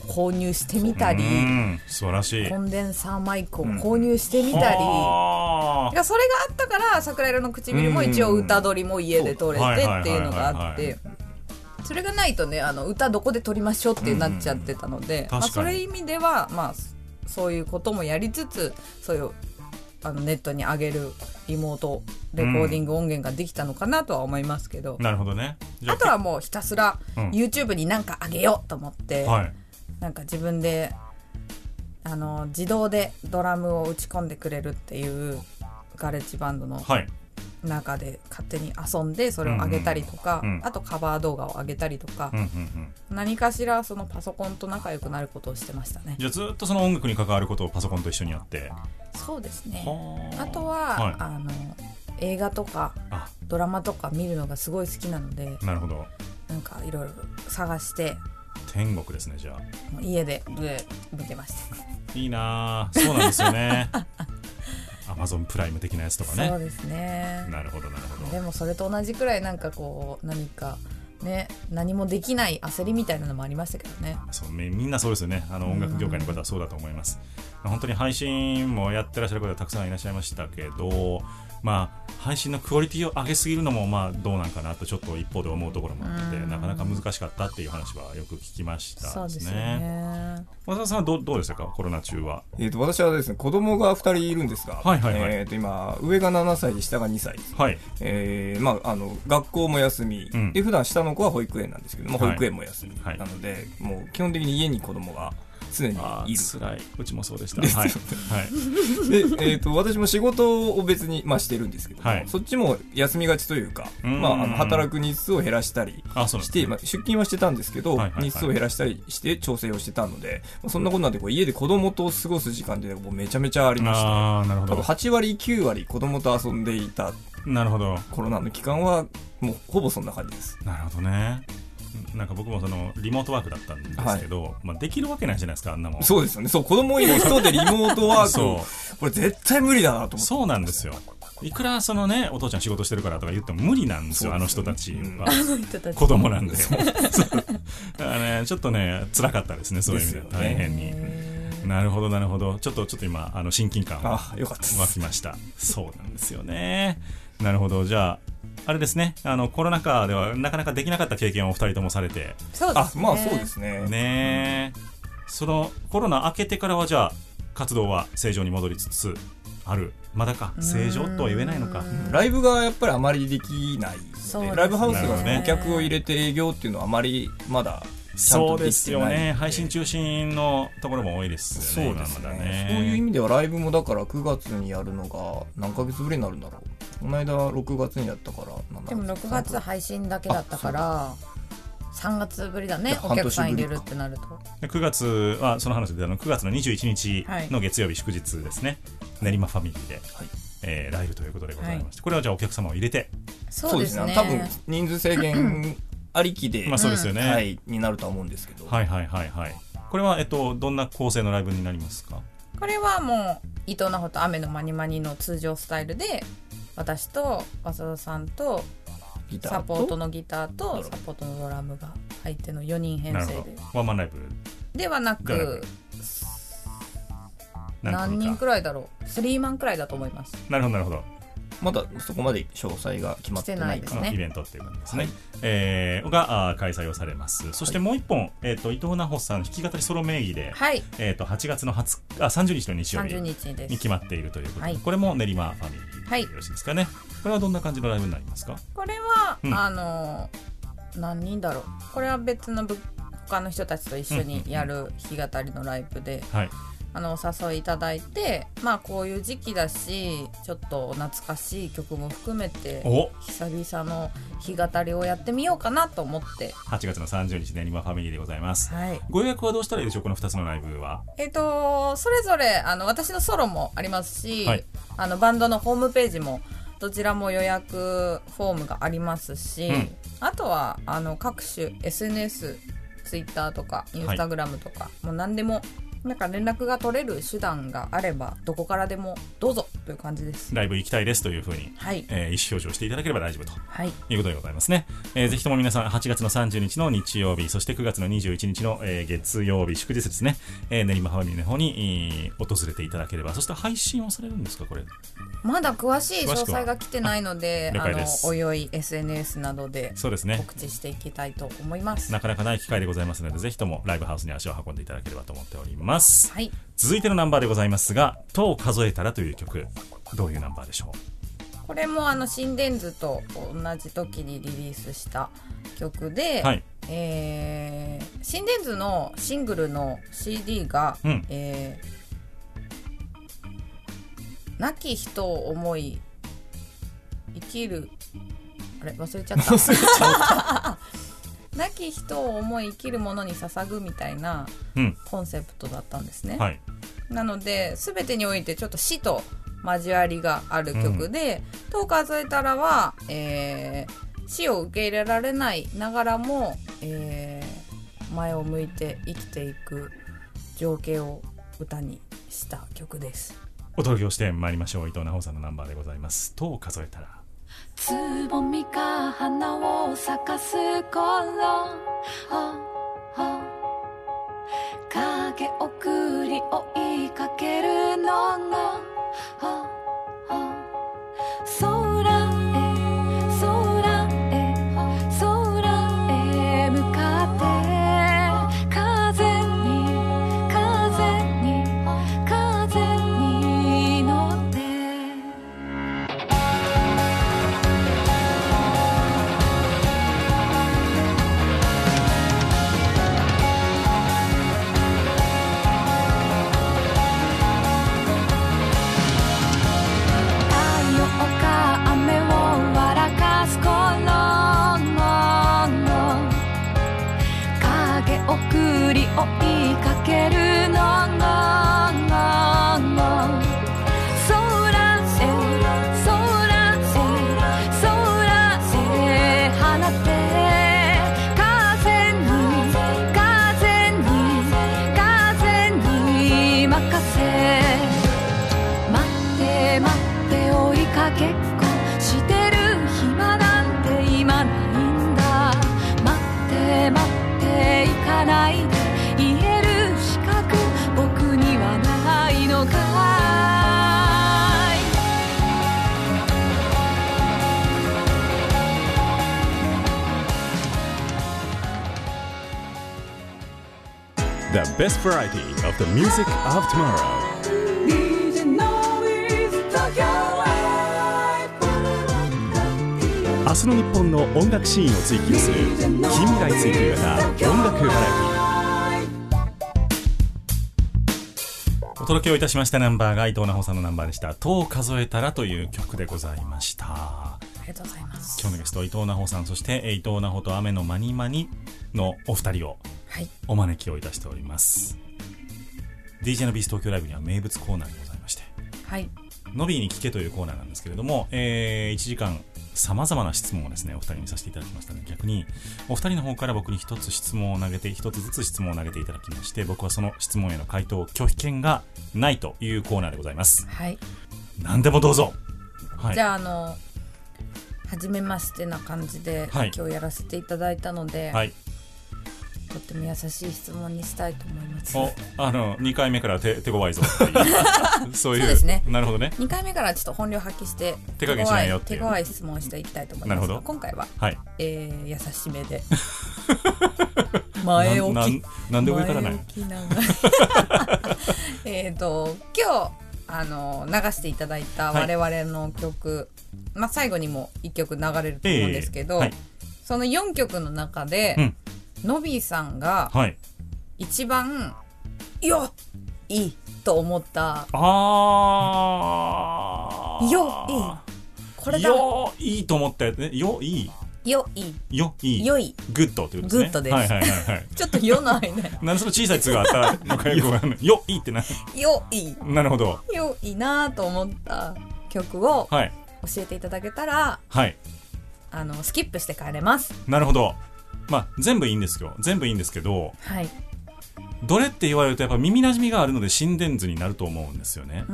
購入してみたりうん。素晴らしい。コンデンサーマイクを購入してみたり、はあ。いやそれがあったから桜色の唇も一応歌取りも家で撮れてっていうのがあって。それがないとねあの歌どこで撮りましょうってなっちゃってたので、まあ、確かに。そういう意味ではまあそういうこともやりつつそういうあのネットに上げるリモートレコーディング音源ができたのかなとは思いますけど、なるほどね。あとはもうひたすらうん。YouTube になんか上げようと思って、はいなんか自分であの自動でドラムを打ち込んでくれるっていうガレッジバンドのはい中で勝手に遊んでそれを上げたりとか、うんうんあとカバー動画を上げたりとかうん、うんうん。何かしらそのパソコンと仲良くなることをしてましたね。じゃあずっとその音楽に関わることをパソコンと一緒にやって。そうですね。はあとは、はい。あの映画とかあ。ドラマとか見るのがすごい好きなのでなるほど。なんかいろいろ探して天国ですねじゃあ。家でで見てました、いいなあ。そうなんですよね アマゾンプライム的なやつとかそうねですね。なるほどなるほど。でもそれと同じくらいなんかこう何かね何もできない焦りみたいなのもありましたけどね。そうみみんなそうですよね。あの音楽業界の方はそうだと思います、本当に配信もやってらっしゃる方たくさんいらっしゃいましたけどまあ配信のクオリティを上げすぎるのもまあどうなんかなとちょっと一方で思うところもあってうん。なかなか難しかったっていう話はよく聞きましたそうですよね。ね和田さんはどうどうでしたか？コロナ中は。えー、と私はですね子供が2人いるんですが、はいはいはい。えー、と今上が7歳で下が2歳。ですはい。えーまあ、あの学校も休み、うん。で普段下の子は保育園なんですけど、ま保育園も休み、はいなのでもう基本的に家に子供が常にあいるー辛い。うちもそうでした。ではい、はい、で、えー、と私も仕事を別に、まあ、してるんですけども、はい。そっちも休みがちというか、うん。まあ、あの働く日数を減らしたりして、まあ、出勤はしてたんですけど、はいはいはい。日数を減らしたりして調整をしてたので、まあそんなことなんでこう家で子供と過ごす時間ってもうめちゃめちゃありました。ああなるほ多分ど8割9割子供と遊んでいたなるほど。コロナの期間はもうほぼそんな感じです。なるほどねなんか僕もそのリモートワークだったんですけど、まあ、できるわけないじゃないですかあんなもん。そうですよね。そう、子供いる人でリモートワークこれ絶対無理だなと思って。そうなんですよ。いくらそのねお父ちゃん仕事してるからとか言っても無理なんですよあの人たちは、あの人たち子供なんで。だからねちょっとね辛かったですねそういう意味でね。大変に、なるほどなるほど。ちょっとちょっと今あの親近感湧きました。そうなんですよね。なるほど。じゃああれですね。あのコロナ禍ではなかなかできなかった経験をお二人ともされて。そうですね。あまあそうですね。ねえ。そのコロナ明けてからはじゃあ活動は正常に戻りつつある。まだか。正常とは言えないのか。ライブがやっぱりあまりできないそうですね。のでライブハウスが顧客を入れて営業っていうのはあまりまだそうですよね。配信中心のところも多いですよねそうです今まだね。そういう意味ではライブもだから9月にやるのが何ヶ月ぶりになるんだろう。この間6月にやったから7でも6月配信だけだったから3月ぶりだねお客さん入れるってなると。で9月はその話であの9月の21日の月曜日祝日ですね、練馬ファミリーで、はい。えーライブということでございまして、これはじゃあお客様を入れて。そうですね。多分人数制限ありきで、まあそうですよね、はい、になるとは思うんですけど、はいはいはいはい。これは、えっと、どんな構成のライブになりますか？これはもう伊藤奈穂と雨のまにまにの通常スタイルで私と浅田さんとサポートのギターとサポートのドラムが入っての4人編成で。ワンマンライブ？ではなく何何人くらいだろう？3万くらいだと思います。なるほどなるほどまだそこまで詳細が決まってないですこね。のイベントっていう感じですね、えーが開催をされます。そしてもう一本、えっと伊藤奈穂さん弾き語りソロ名義で、はい。えっと8月の20あ30日の日曜日30日です。に決まっているということで、はい。これも練馬ファミリーはい。でよろしいですかね、これはどんな感じのライブになりますか？これは、うん。あの何人だろう。これは別の部他の人たちと一緒にやる弾き語りのライブで、はいあのお誘いいただいてまあこういう時期だしちょっと懐かしい曲も含めてお。久々の弾き語りをやってみようかなと思って。8月の30日練馬ファミリーでございます。はい。ご予約はどうしたらいいでしょう？この2つのライブは。えっ、とそれぞれあの私のソロもありますし、はい。あのバンドのホームページもどちらも予約フォームがありますし、うん。あとはあの各種 SNS ツイッターとかインスタグラムとか、もう何でもなんか連絡が取れる手段があればどこからでもどうぞという感じです。ライブ行きたいですというふうに、はい。えー意思表示をしていただければ大丈夫とはい。いうことでございますね、えーぜひとも皆さん8月の30日の日曜日そして9月の21日の、えー月曜日祝日ですね、えー練馬ファミリーの方に、えー訪れていただければ。そして配信をされるんですかこれ？まだ詳しい詳細が来てないので了あのおいおい SNS などでそうですね。告知していきたいと思います。なかなかない機会でございますのでぜひともライブハウスに足を運んでいただければと思っておりますはい。続いてのナンバーでございますが「とを数えたら」という曲。どういうナンバーでしょこれもあの心電図と同じ時にリリースした曲で、うはい。えー心電図のシングルの CD が、うん。えー亡き人を思い生きるあれ？忘れちゃった 亡き人を思い生きるものに捧ぐみたいなうん。コンセプトだったんですね、はい。なので全てにおいてちょっと死と交わりがある曲で「と、数えたらは」えー死を受け入れられないながらも、えー前を向いて生きていく情景を歌にした曲です。お届けをしてまいりましょう。伊藤奈穂さんのナンバーでございます「とを数えたら」つぼみか花を咲かす頃。影送り追いかけるのが variety of the music of tomorrow. 明日の日本の音楽シーンを追求する近未来追求型音楽バラエティお届けをいたしましたナンバーが伊藤奈穂さんのナンバーでした「とを数えたら」という曲でございました。ありがとうございます。今日のゲスト伊藤奈穂さんそしてえー伊藤奈穂と雨のまにまにのお二人をはいお招きをいたしております DJ のビース東京ライブには名物コーナーがございましてはいノビーに聞けというコーナーなんですけれども、え1時間様々な質問をですね、お二人にさせていただきましたので、逆に、お二人の方から僕に一つ質問を投げて、一つずつ質問を投げていただきまして、僕はその質問への回答拒否権がないというコーナーでございます。はい何でもどうぞはい。じゃああの初めましてな感じで、はい今日やらせていただいたので、はい。とっても優しい質問にしたいと思います。お、あの、2回目から手、手強いぞっていう。そういう。ですね。なるほどね。2回目からちょっと本領発揮して手加減しないよって手強い質問をしていきたいと思います。なるほど。今回は、はい。えー、優しめで。前置なきんなんで上からない えっと今日あの流していただいたはい。我々の曲、まあ最後にも1曲流れると思うんですけど、はい。その4曲の中で、うん Nobby さんがはい。一番「よっいい!」と思ったあー。よいいこれだよいいと思ったやつね。よいいよいいよいいよいグッドってことですね。グッドですはいはいはいはい。ちょっとよないねなんでその小さい「つ」があったのかよくわかんない。よいいってな。よいいなるほど。よいいなと思った曲をはい。教えていただけたらはい。あのスキップして帰れますなるほど。まあ、全部いいんですよ。全部いいんですけど、はい。どれって言われるとやっぱ耳馴染みがあるので心電図になると思うんですよね。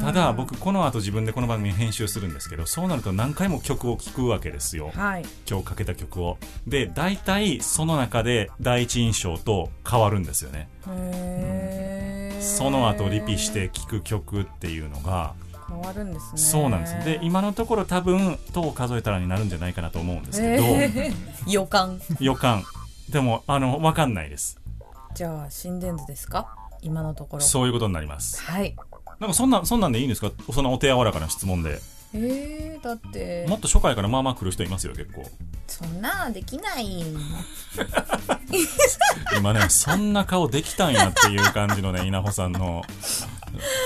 ただ僕この後自分でこの番組編集するんですけどそうなると何回も曲を聴くわけですよ。はい。今日かけた曲を。で大体その中で第一印象と変わるんですよね。へー。その後リピして聴く曲っていうのが変わるんですね。そうなんです。で今のところ多分「と」を数えたらになるんじゃないかなと思うんですけど、へー 予感。予感。でもあの分かんないです。じゃあ心電図ですか？今のところ。そういうことになります。はい。なんかそんなそんなんでいいんですか？そんなお手柔らかな質問で。えー、だって。もっと初回からまあまあ来る人いますよ結構。そんなできない 今ねそんな顔できたんやっていう感じのね稲穂さんの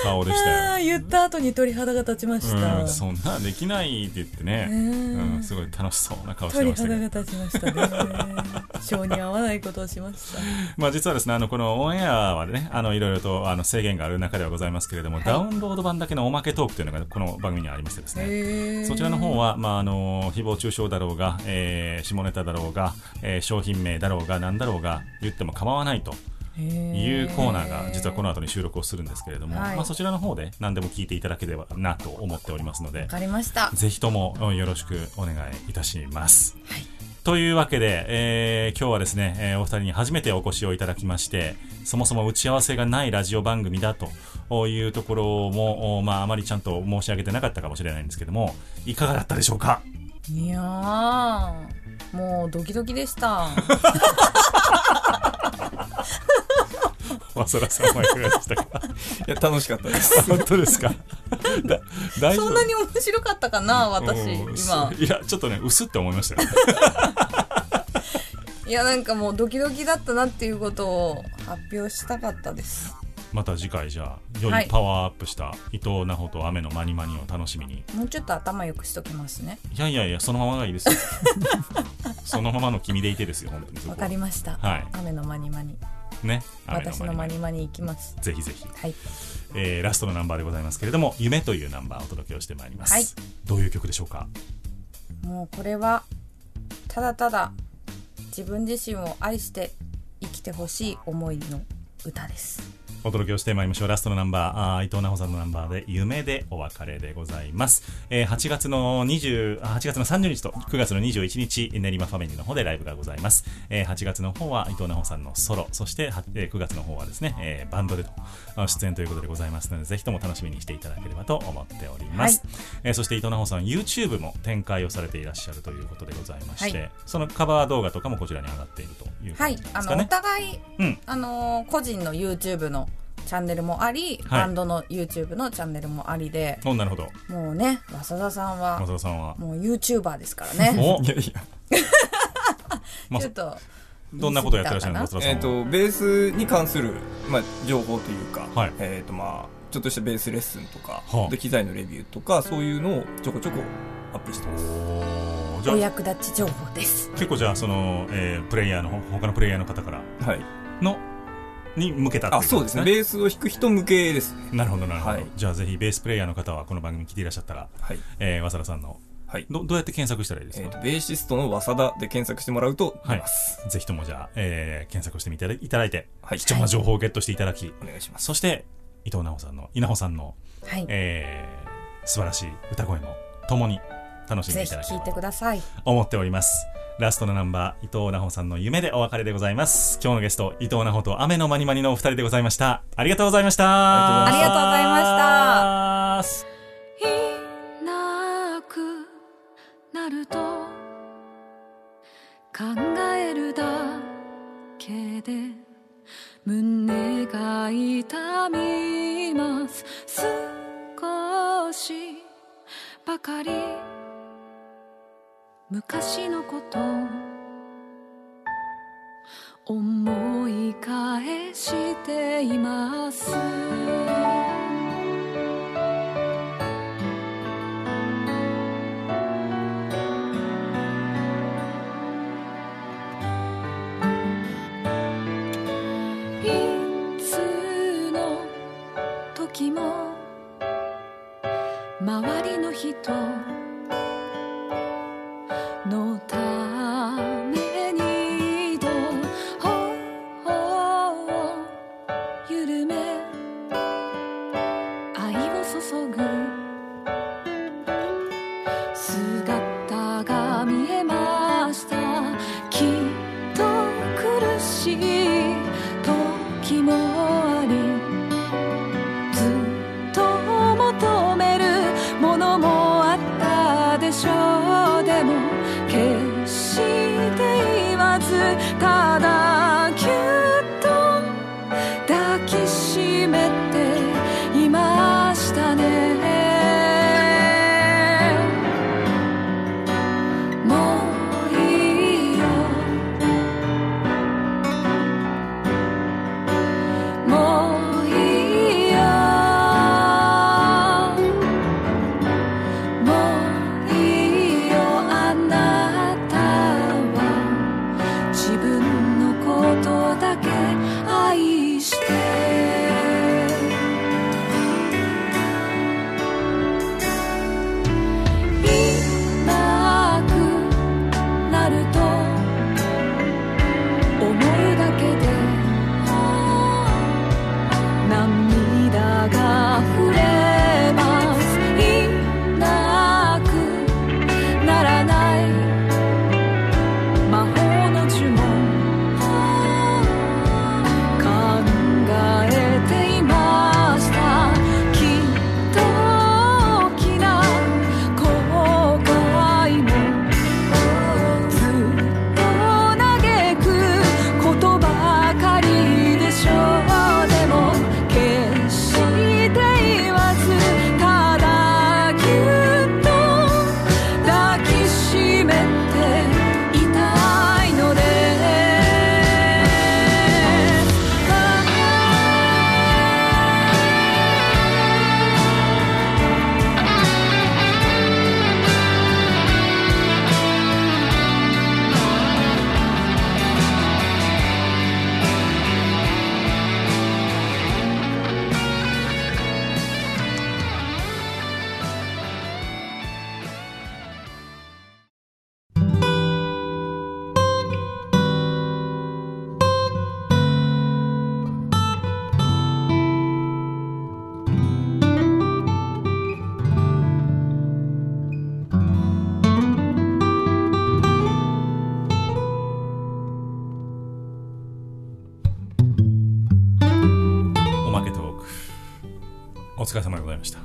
顔でしたよ。言った後に鳥肌が立ちました、うん、そんなできないって言ってね、んうん、すごい楽しそうな顔して鳥ましたけど。肌が立ちましたね。性に合わないことをしました。まあ実はですねあのこのオンエアはねあのいろいろとあの制限がある中ではございますけれども、はい。ダウンロード版だけのおまけトークというのがこの番組にはありましてですね。そちらの方は、まあ、あの誹謗中傷だろうが、えー下ネタだろうが、えー商品名だろうが何だろうが言っても構わないと。へいーうコーナーが実はこの後に収録をするんですけれども、はい。まあ、そちらの方で何でも聞いていただければなと思っておりますのでわかりました。ぜひともうんよろしくお願いいたします。はい。というわけで、えー今日はですね、えーお二人に初めてお越しをいただきまして、そもそも打ち合わせがないラジオ番組だというところも、おまあ、あまりちゃんと申し上げてなかったかもしれないんですけども、いかがだったでしょうか？いやーもうドキドキでした わそらさんはいかがでしたか？いや、楽しかったです。本当ですか？だ大丈夫？そんなに面白かったかな私うん今いや、ちょっとね、薄って思いましたよ。いやなんかもうドキドキだったなっていうことを発表したかったですまた次回じゃあ、よはいりパワーアップした伊藤奈穂と雨のマニマニを楽しみに。もうちょっと頭良くしときますねいやいやいや、そのままがいいですよ。そのままの君でいてですよ、本当に。わかりました、はい雨のマニマニね。私のマニママニ行きますぜひぜひ。はいえーラストのナンバーでございますけれども、夢というナンバーをお届けをしてまいります。はいどういう曲でしょうか？もうこれはただただ自分自身を愛して生きてほしい思いの歌ですお届けをしてまいりましょう。ラストのナンバーあー伊藤奈穂さんのナンバーで「夢でお別れ」でございます、えー8月の20あ8月の30日と9月の21日練馬ファミリーの方でライブがございます、えー8月の方は伊藤奈穂さんのソロそして、はえー9月の方はですね、えーバンドでとあ出演ということでございますのでぜひとも楽しみにしていただければと思っております、えーそして伊藤奈穂さん YouTube も展開をされていらっしゃるということでございまして、はい。そのカバー動画とかもこちらに上がっているというはい感じで、あのおすかね、互い、うん。あのー個人の YouTube のチャンネルもあり、はい。バンドの YouTube のチャンネルもありで、おなるほど。もうね、浅田さんは松田さんは。もう YouTuber ですからね。お いやいや。まあちょっとどんなことをやってらっしゃるの？松田さんは、えっ、とベースに関する、まあ、情報というか、はい。えっ、とまあちょっとしたベースレッスンとか、はあ。で機材のレビューとかそういうのをちょこちょこアップしてます。おーじゃあ。お役立ち情報です。結構じゃあその、えープレイヤーの他のプレイヤーの方からはい。のに向けたっていうあそうですね。ベースを弾く人向けですね。なるほどなるほど、はい。じゃあぜひベースプレイヤーの方はこの番組来ていらっしゃったら、はい。えー、早田さんのはい。どどうやって検索したらいいですえー、か、とベーシストの早田で検索してもらうと出ます、ぜひともじゃあ、えー、検索してみていただいて、はい。貴重な情報をゲットしていただき、お願いします。そして伊藤奈穂さんの稲穂さんの、はい。えー、素晴らしい歌声も共に楽しんでいいただければてください。思っております。ラストのナンバー、伊藤奈穂さんの夢でお別れでございます。今日のゲスト、伊藤奈穂と雨のまにまにのお二人でございました。ありがとうございました。ありがとうございました。した。いなくなると考えるだけで胸が痛みます少しばかり昔のこと。思い返しています。いつの時も周りの人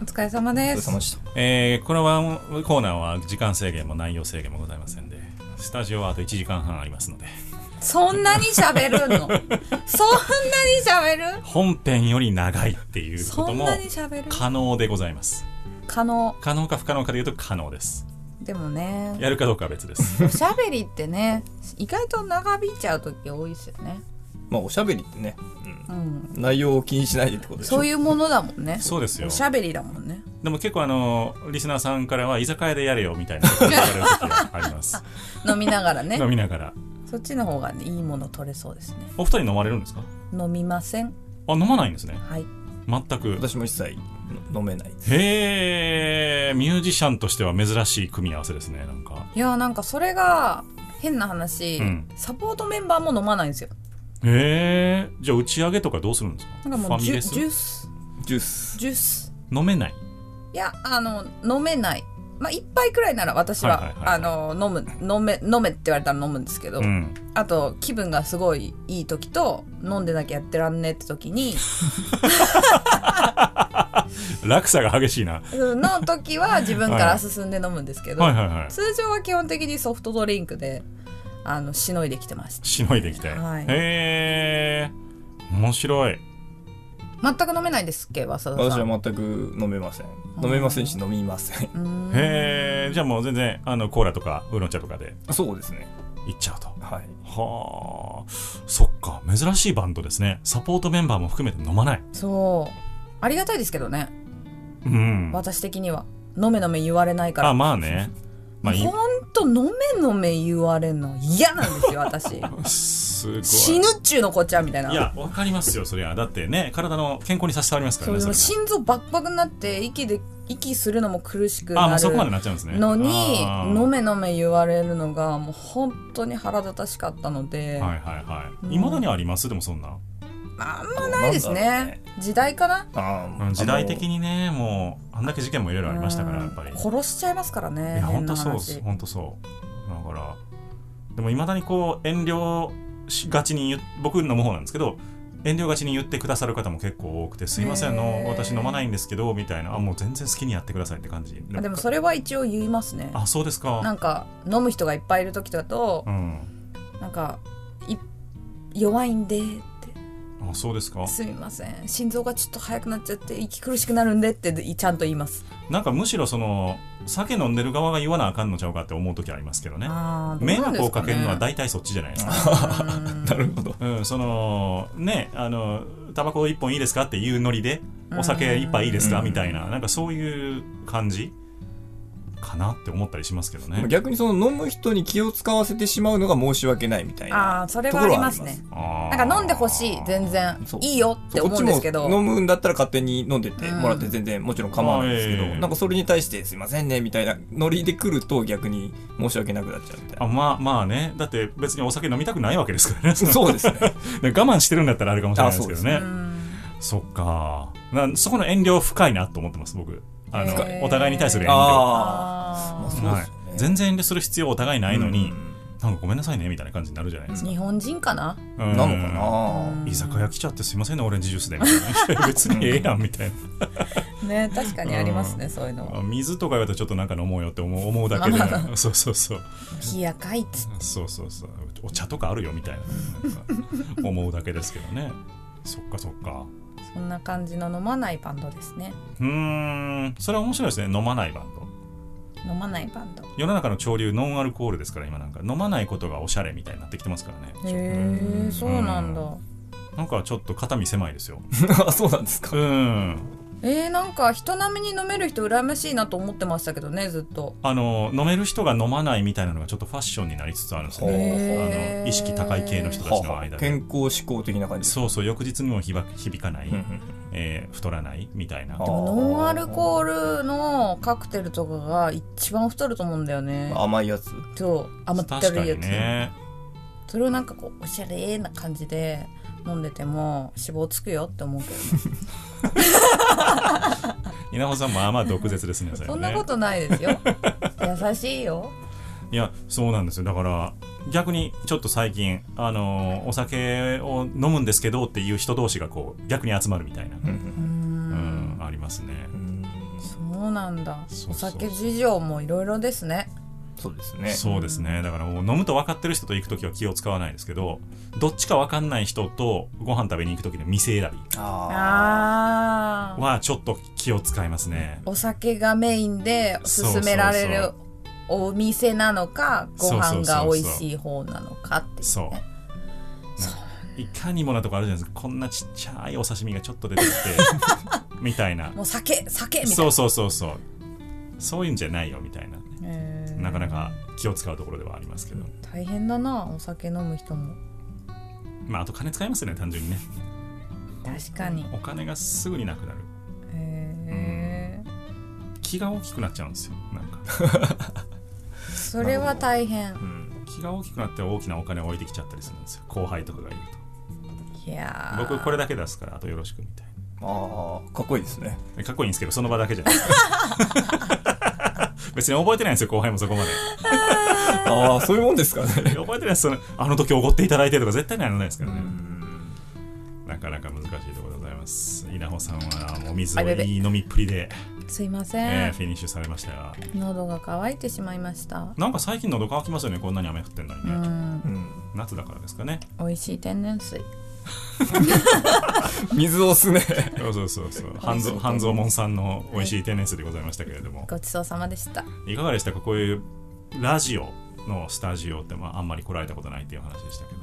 お疲れ様おです。疲れ様でした。えー、このワンコーナーは時間制限も内容制限もございませんでスタジオはあと1時間半ありますので。そんなに喋るの？そんなに喋る？本編より長いっていうことも可能でございます。可能。可能か不可能かで言うと可能です。でもね。やるかどうかは別です。おしゃべりってね意外と長引いちゃう時多いですよねまあおしゃべりってね、ううん。ん、内容を気にしないでってことでしょ。そういうものだもんね。そうですよ。おしゃべりだもんね。でも結構あのリスナーさんからは居酒屋でやれよみたいなことを言われる時があります。飲みながらね。飲みながら。そっちの方がねいいもの取れそうですね。お二人飲まれるんですか？飲みません。あ飲まないんですね。はい。全く。私も一切飲めないへえミュージシャンとしては珍しい組み合わせですねなんか。いやなんかそれが変な話、うん。サポートメンバーも飲まないんですよへえじゃあ打ち上げとかどうするんですか？なんかもうジュファミレス？ジュース？ジュース。ジュース。飲めない？いやあの飲めない。まあ一杯くらいなら私は,、はいはいはいあの飲む飲め飲めって言われたら飲むんですけど、うん。あと気分がすごいいい時と飲んでなきゃやってらんねえって時に 落差が激しいな。の時は自分から進んで飲むんですけど、はいはいはい。通常は基本的にソフトドリンクであのしのいできてました。しのいできて、はい。へえ。面白い。全く飲めないですっけ和田さん。私は全く飲めません。飲めませんし飲みません。へえ。じゃあもう全然あのコーラとかウーロン茶とかで。そうですね。いっちゃうと。はい。はあ。そっか。珍しいバンドですね。サポートメンバーも含めて飲まない。そう。ありがたいですけどね。うん。私的には。飲め飲め言われないから。あまあねまあいほんと飲め飲め言われんの嫌なんですよ私。死ぬっちゅうのこっちゃみたいな。いやわかりますよそりゃ。だってね体の健康に差し障りますからねそう心臓バクバクになって息で息するのも苦しくなうそこまでるなっちゃうんですね。のにあー。飲め飲め言われるのがもう本当に腹立たしかったので、はいはいはい。うん。いまだにあります？でもそんなあんまないですね。時代かな？あうん時代的ににねもうあんだけ事件もいろいろありましたから。うんやっぱりい殺しちゃいますからねや本当そうです。話本当そう。だからでもいまだにこう遠慮しがちに僕飲む方なんですけど遠慮がちに言ってくださる方も結構多くて「すいませんへのー。私飲まないんですけど」みたいな「あもう全然好きにやってください」って感じ。あでもそれは一応言いますね。あそうですか。なんか飲む人がいっぱいいる時だとうん。なんかい弱いんでってあそうですか。すみません。心臓がちょっと速くなっちゃって息苦しくなるんでってちゃんと言います。なんかむしろその酒飲んでる側が言わなあかんのちゃうかって思う時ありますけどね。迷惑をかけるのは大体そっちじゃないですか。うん。なるほど。うん、そのねあのタバコ一本いいですかっていうノリでお酒一杯いいですかうんみたいななんかそういう感じかなって思ったりしますけどね。逆にその飲む人に気を使わせてしまうのが申し訳ないみたいなあーそれはありますね。なんか飲んでほしい全然いいよって思うんですけどこっちも飲むんだったら勝手に飲んでってもらって全然もちろん構わないんですけど、うん。なんかそれに対してすいませんねみたいなノリで来ると逆に申し訳なくなっちゃうみたいあまあまあね。だって別にお酒飲みたくないわけですからね。なそうですね。我慢してるんだったらあるかもしれないですけどね。うん。そっか。なそこの遠慮深いなと思ってます僕あのお互いに対する遠慮ああー。はい。全然遠慮する必要お互いないのに、うん。なんかごめんなさいねみたいな感じになるじゃないですか、日本人かな？うん。なのかな、うん。居酒屋来ちゃってすいませんねオレンジジュースで。みたいな別にええやんみたい ね確かにありますねそういうのな水とか言われたらちょっとなんか飲もうよって思う思うだけで。まあま そうそうそう。冷やかいっつって。そうそうそう。お茶とかあるよみたいな。な 思うだけですけどね。そっかそっかそんな感じの飲まないバンドですね。うーん。それは面白いですね。飲まないバンド。飲まないバンド。世の中の潮流ノンアルコールですから今なんか。飲まないことがおしゃれみたいになってきてますからね。へえそうなんだ。なんかちょっと肩身狭いですよ。あそうなんですか。うんえー、なんか人並みに飲める人羨ましいなと思ってましたけどねずっと。あの飲める人が飲まないみたいなのがちょっとファッションになりつつあるんですよ。ねあの意識高い系の人たちの間で。健康志向的な感じ。そうそう翌日にも響響かない、うんうんえー太らないみたいな。あでもノンアルコールのカクテルとかが一番太ると思うんだよね。甘いやつ。そう甘ったるいやつ、にね。それをなんかこうおしゃれな感じで飲んでても脂肪つくよって思うけどね。稲穂さんまあまあ毒舌ですねそれね。そんなことないですよ。優しいよ。いやそうなんですよ。だから逆にちょっと最近あのーお酒を飲むんですけどっていう人同士がこう逆に集まるみたいな、うんあありますね。うん。そうなんだ。そうそう。お酒事情もいろいろですねそうですね。そうですね。だからもう飲むと分かってる人と行く時は気を使わないですけどどっちか分かんない人とご飯食べに行く時の店選び。あああはちょっと気を使いますね。お酒がメインで勧められるお店なのかご飯が美味しい方なのかっていうそう。ねいかにもなとこあるじゃないですかこんなちっちゃいお刺身がちょっと出てきてみたいなもう。酒酒みたいなそう。そう。そう。そう。そう。いう。んじゃないよみたいなへーなかなか気を使うところではありますけど。大変だなお酒飲む人も。まああと金使いますよね単純にね。確かに。お金がすぐになくなる。へえ気が大きくなっちゃうんですよなんか。それは大変。うん。気が大きくなって大きなお金を置いてきちゃったりするんですよ。後輩とかがいるいやとー。僕これだけ出すからあとよろしくみたいああかっこいいですね。なかっこいいんですけどその場だけじゃない 別に覚えてないんですよ後輩もそこまで。ああそういうもんですかね。覚えてないです。そのあの時おごっていただいてとか絶対にならないですからね。うん。なかなか難しいところでございます。稲穂さんはお水をいい飲みっぷりで、すいません。えーフィニッシュされました。が喉が渇いてしまいました。なんか最近喉乾きますよねこんなに雨降ってんのにね、うん。うん。夏だからですかね。美味しい天然水 水をすね。そうそうそうそう。半蔵半蔵門さんの美味しい天然水でございましたけれども、ごちそうさまでした。い、かがでしたか？こういうラジオのスタジオって、まあ、あんまり来られたことないっていう話でしたけど。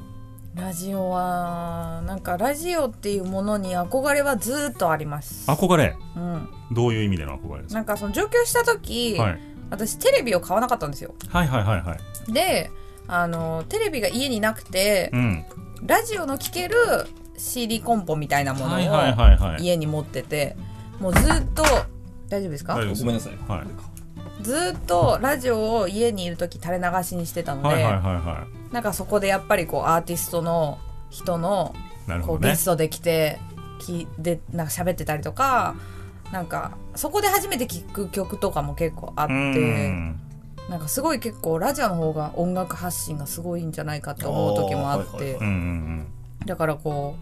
ラジオはなんかラジオっていうものに憧れはずっとあります。憧れ？うん。どういう意味での憧れですか？なんかその上京した時、はい、私テレビを買わなかったんですよ。はいはいはいはい。であのテレビが家になくてうん。ラジオの聴ける CD コンポみたいなものはいはいはいはい。を家に持っててもうずっと大丈夫ですか？ごめんなさい。はい。ずっとラジオを家にいる時垂れ流しにしてたので、はいはいはいはなんかそこでやっぱりこうアーティストの人のこうゲストで来てきでなんか喋ってたりとかなんかそこで初めて聴く曲とかも結構あっうてんなんかすごい結構ラジオの方が音楽発信がすごいんじゃないかって思う時もあって、だからこ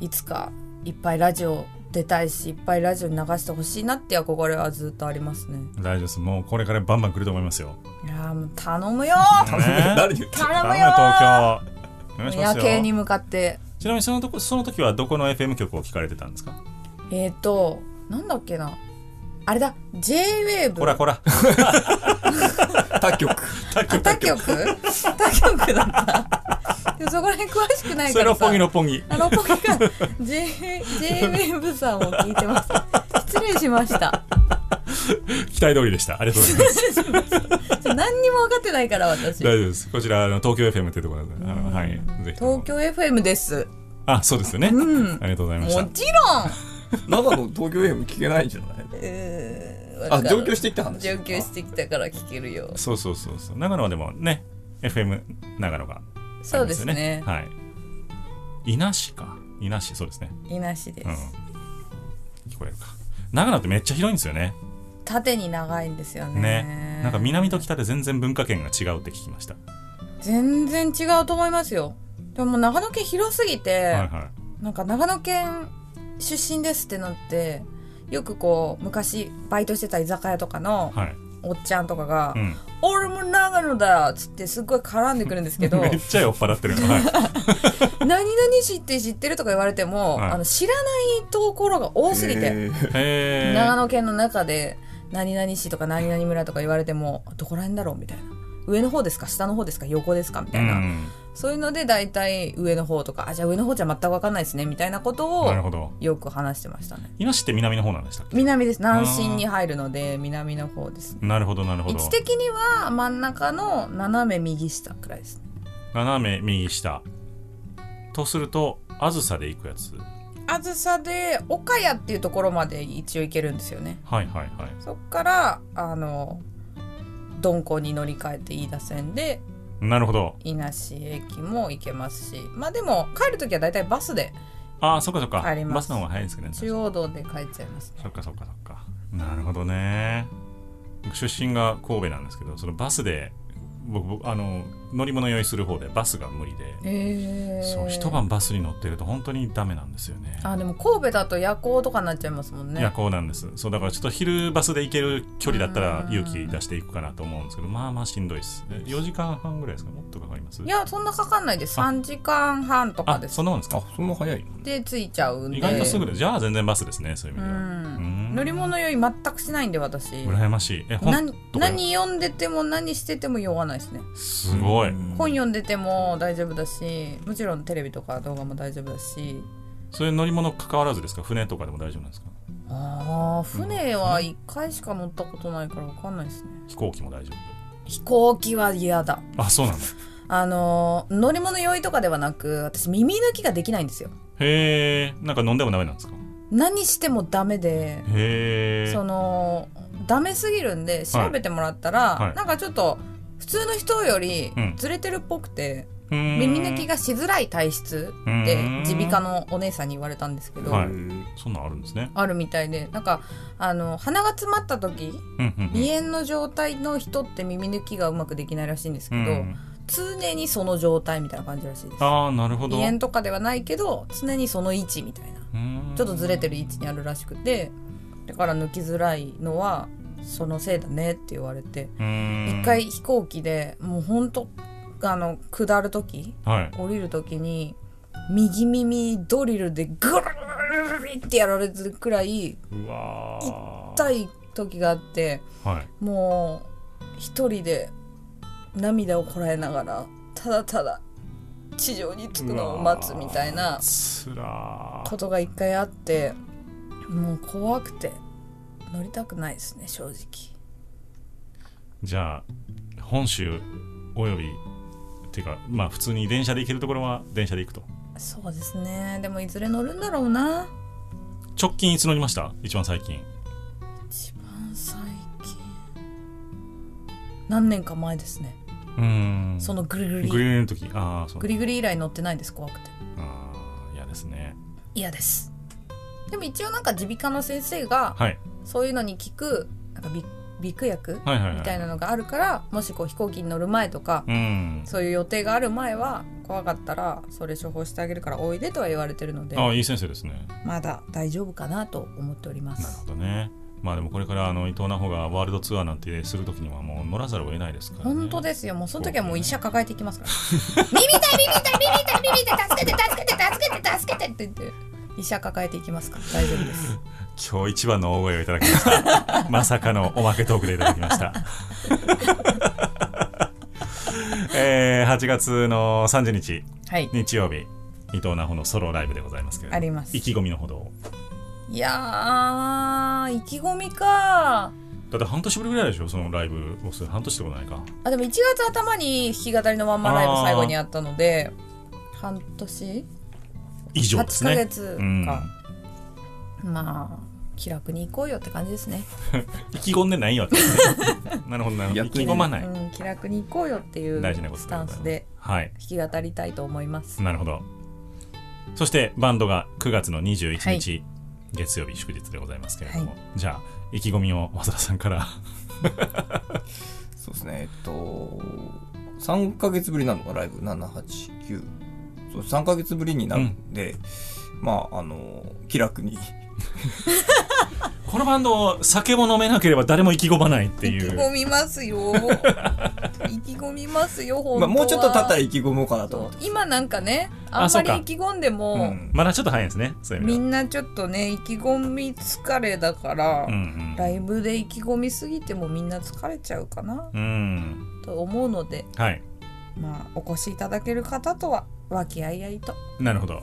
ういつかいっぱいラジオ出たいしいっぱいラジオに流してほしいなって憧れはずっとありますね。うん大丈夫ですもうこれからバンバン来ると思いますよ。いやーもう頼むよ頼むよ東京。夜景に向かって。ちなみにそのとこその時はどこの FM 局を聞かれてたんですか？えっ、ー、となんだっけな。あれだ。JWAVE こらこら他局。あ他局？他局だった。でもそこら辺詳しくないからさ。それ六本木六本木あ六本木か J JWAVE さんを聞いてます。失礼しました。期待通りでした。ありがとうございます。ちょ何にも分かってないから私。大丈夫です。こちらあの東京 FM っていうところで。あのはい。ぜひとも。東京 FM です。あそうですよね、うん。ありがとうございました。もちろん。長野東京 FM 聞けないんじゃない？あえーわかる上京してきた話。上京してきたから聞けるよ。そうそうそうそう。長野はでもね FM 長野がそうですね。はい。稲市か。稲市そうですね。いなしです、うん。聞こえるか。長野ってめっちゃ広いんですよね。縦に長いんですよね。ね。なんか南と北で全然文化圏が違うって聞きました。全然違うと思いますよ。でも長野県広すぎて、はいはなんか長野県出身ですってなってよくこう昔バイトしてた居酒屋とかのいはい。おっちゃんとかが「うん俺も長野だ!」っつってすっごい絡んでくるんですけど めっちゃ酔っ払ってるのはい「何々市って知ってる?」とか言われても、はい。あの知らないところが多すぎて、長野県の中で何々市とか何々村とか言われてもどこら辺だろう？みたいな。上の方ですか？下の方ですか？横ですか？みたいな、うんそういうので大体上の方とかあじゃあ上の方じゃ全く分かんないですねみたいなことをなるほど。よく話してましたね。稲市って南の方なんでしたっけ？南です。南進に入るので南の方ですね。なるほどなるほど。位置的には真ん中の斜め右下くらいですね。斜め右下。とするとあずさで行くやつ。あずさで岡谷っていうところまで一応行けるんですよね。はいはいはい。そっからあの鈍行に乗り換えて飯田線でなるほど。伊那市駅も行けますし。まあでも帰る時は大体バスでああそっかそっか。帰ります。バスの方が早いんですけどね。中央道で帰っちゃいますね。そっかそっかそっか。なるほどね。僕出身が神戸なんですけどそのバスで僕僕あの乗り物用意する方でバスが無理で、へえそう一晩バスに乗ってると本当にダメなんですよね。あでも神戸だと夜行とかになっちゃいますもんね。夜行なんです。そうだからちょっと昼バスで行ける距離だったら勇気出していくかなと思うんですけどまあまあしんどいです。え4時間半ぐらいですか？もっとかかります？いやそんなかかんないです。あ。3時間半とかあです。そんなもんですか？あそんな早いで着いちゃうんで。意外とすぐでじゃあ全然バスですねそういう意味では。うん。うん。乗り物酔い全くしないんで私。羨ましい。え本何何読んでても何してても酔わないですね。すごいうん。本読んでても大丈夫だしもちろんテレビとか動画も大丈夫だし。そういう乗り物関わらずですか？船とかでも大丈夫なんですか？ああ船は1回しか乗ったことないから分かんないですね。飛行機も大丈飛行機は嫌だ。夫あそうなんだ。あのー乗り物酔いとかではなく私耳抜きができないんですよ。へえんか飲んでもダメなんですか？何してもダメでへえそのダメすぎるんで調べてもらったら、はい。なんかちょっと普通の人よりうん。ずれてるっぽくて、耳耳抜きがしづらい体質で耳鼻科のお姉さんに言われたんですけど、はい。そんなんあるんですね。あるみたいでなんかあの鼻が詰まった時うんうんうん。鼻炎の状態の人って耳抜きがうまくできないらしいんですけど、うん。常にその状態みたいな感じらしいです。ああなるほど。鼻炎とかではないけど常にその位置みたいな。うん。ちょっとずれてる位置にあるらしくてだから抜きづらいのはそのせいだねって言われてうん。一回飛行機でもうほんとあの下る時はい。降りる時に右耳ドリルでグルルルルルってやられてるくらい痛い時があってはい。もう一人で涙をこらえながらただただ地上に着くのを待つみたいなことが一回あってもう怖くて乗りたくないですね正直。じゃあ本州およびっていうかまあ普通に電車で行けるところは電車で行くと。そうですね。でもいずれ乗るんだろうな。直近いつ乗りました？一番最近。一番最近。何年か前ですね。うーん。そのグリグリグリグリの時。ああそう。グリグリ以来乗ってないです怖くて。ああ嫌ですね。嫌です。でも一応なんか耳鼻科の先生がはいそういうのに効くなんか鼻鼻腔薬みたいなのがあるからもしこう飛行機に乗る前とかうん。そういう予定がある前は怖かったらそれ処方してあげるからおいでとは言われてるのでああいい先生ですね。まだ大丈夫かなと思っておりまなるすほどね。まあでもこれからあの伊藤奈穂がワールドツアーなんてするときにはもう乗らざるを得ないですから、ね、本当ですよ。もうその時はもう医者抱えていきますから。耳痛い耳痛い耳痛い耳痛い助けて助けて助けて助けてって言って医者抱えていきますから。大丈夫です今日一番の大声をいただきました。まさかのおまけトークでいただきました。えー、8月の30日はい。日曜日伊藤奈穂のソロライブでございますけれどもあります。意気込みのほどを。いやー意気込みか。だって半年ぶりぐらいでしょそのライブをする。半年ってことないか。あでも1月頭に弾き語りのワンマンライブ最後にあったので半年？8以上ですね。ヶ月か、うん。まあ気楽に行こうよって感じですね、意気込んでないよって、ね、なるほどなるほど。意気込まない、うん、気楽に行こうよっていう大事なことスタンスではい。弾き語りたいと思います。なるほど。そしてバンドが9月の21日、月曜日祝日でございますけれども、はい。じゃあ意気込みを増田さんから。そうですね。えっと3ヶ月ぶりなのかライブ？789そう3ヶ月ぶりになるんで、まああの気楽に このバンド酒も飲めなければ誰も意気込まないって意気いう込みますよ。意気込みますよ本当は、まあ、もうちょっと経ったら意気込もうかなと。思って今なんかねあんまり意気込んでも、うん。まだちょっと早いんですねそういう意味でみんなちょっとね意気込み疲れだから、はうん。ライブで意気込みすぎてもみんな疲れちゃうかなうんうん。と思うのではい。まあお越しいただける方とは和気あいあいと。なるほど。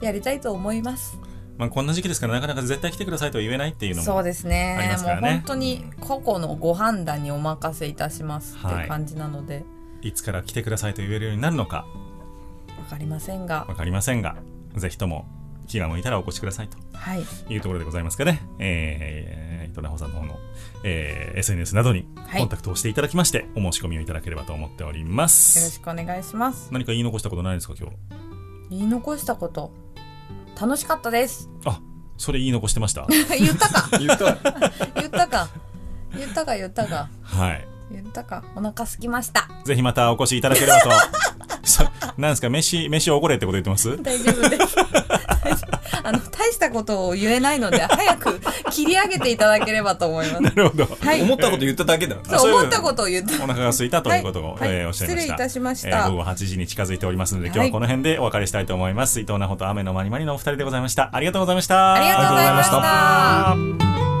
やりたいと思いますまあこんな時期ですからなかなか絶対来てくださいとは言えないっていうのもそうですね。ありますからね。もう本当に個々のご判断にお任せいたしますってはい。いう感じなので、いつから来てくださいと言えるようになるのか。わかりませんが。わかりませんがぜひとも気が向いたらお越しくださいと。はい。いうところでございますかね。えー、伊藤奈穂さんの方の、えー SNS などにはい。コンタクトをしていただきまして、お申し込みをいただければと思っておりまよろす。しくお願いします。何か言い残したことないですか、今日？言い残したこと楽しかったです。あ、それ言い残してました？言ったか。言った。言ったか。言ったか言ったか。はい。言ったか。お腹空きました。ぜひまたお越しいただければと。そなんですか？飯飯おごれってこと言ってます？大丈夫ですあの大したことを言えないので早く切り上げていただければと思います。なるほど。はい。思ったこと言っただけだ。あそう思ったことを言った。お腹が空いたということを、はい。えーおっしゃいました。失礼いたしました。えー午後8時に近づいておりますので、今日はこの辺でお別れしたいと思います。伊藤奈穂と雨のまりまりのお二人でございました。ありがとうございました。ありがとうございました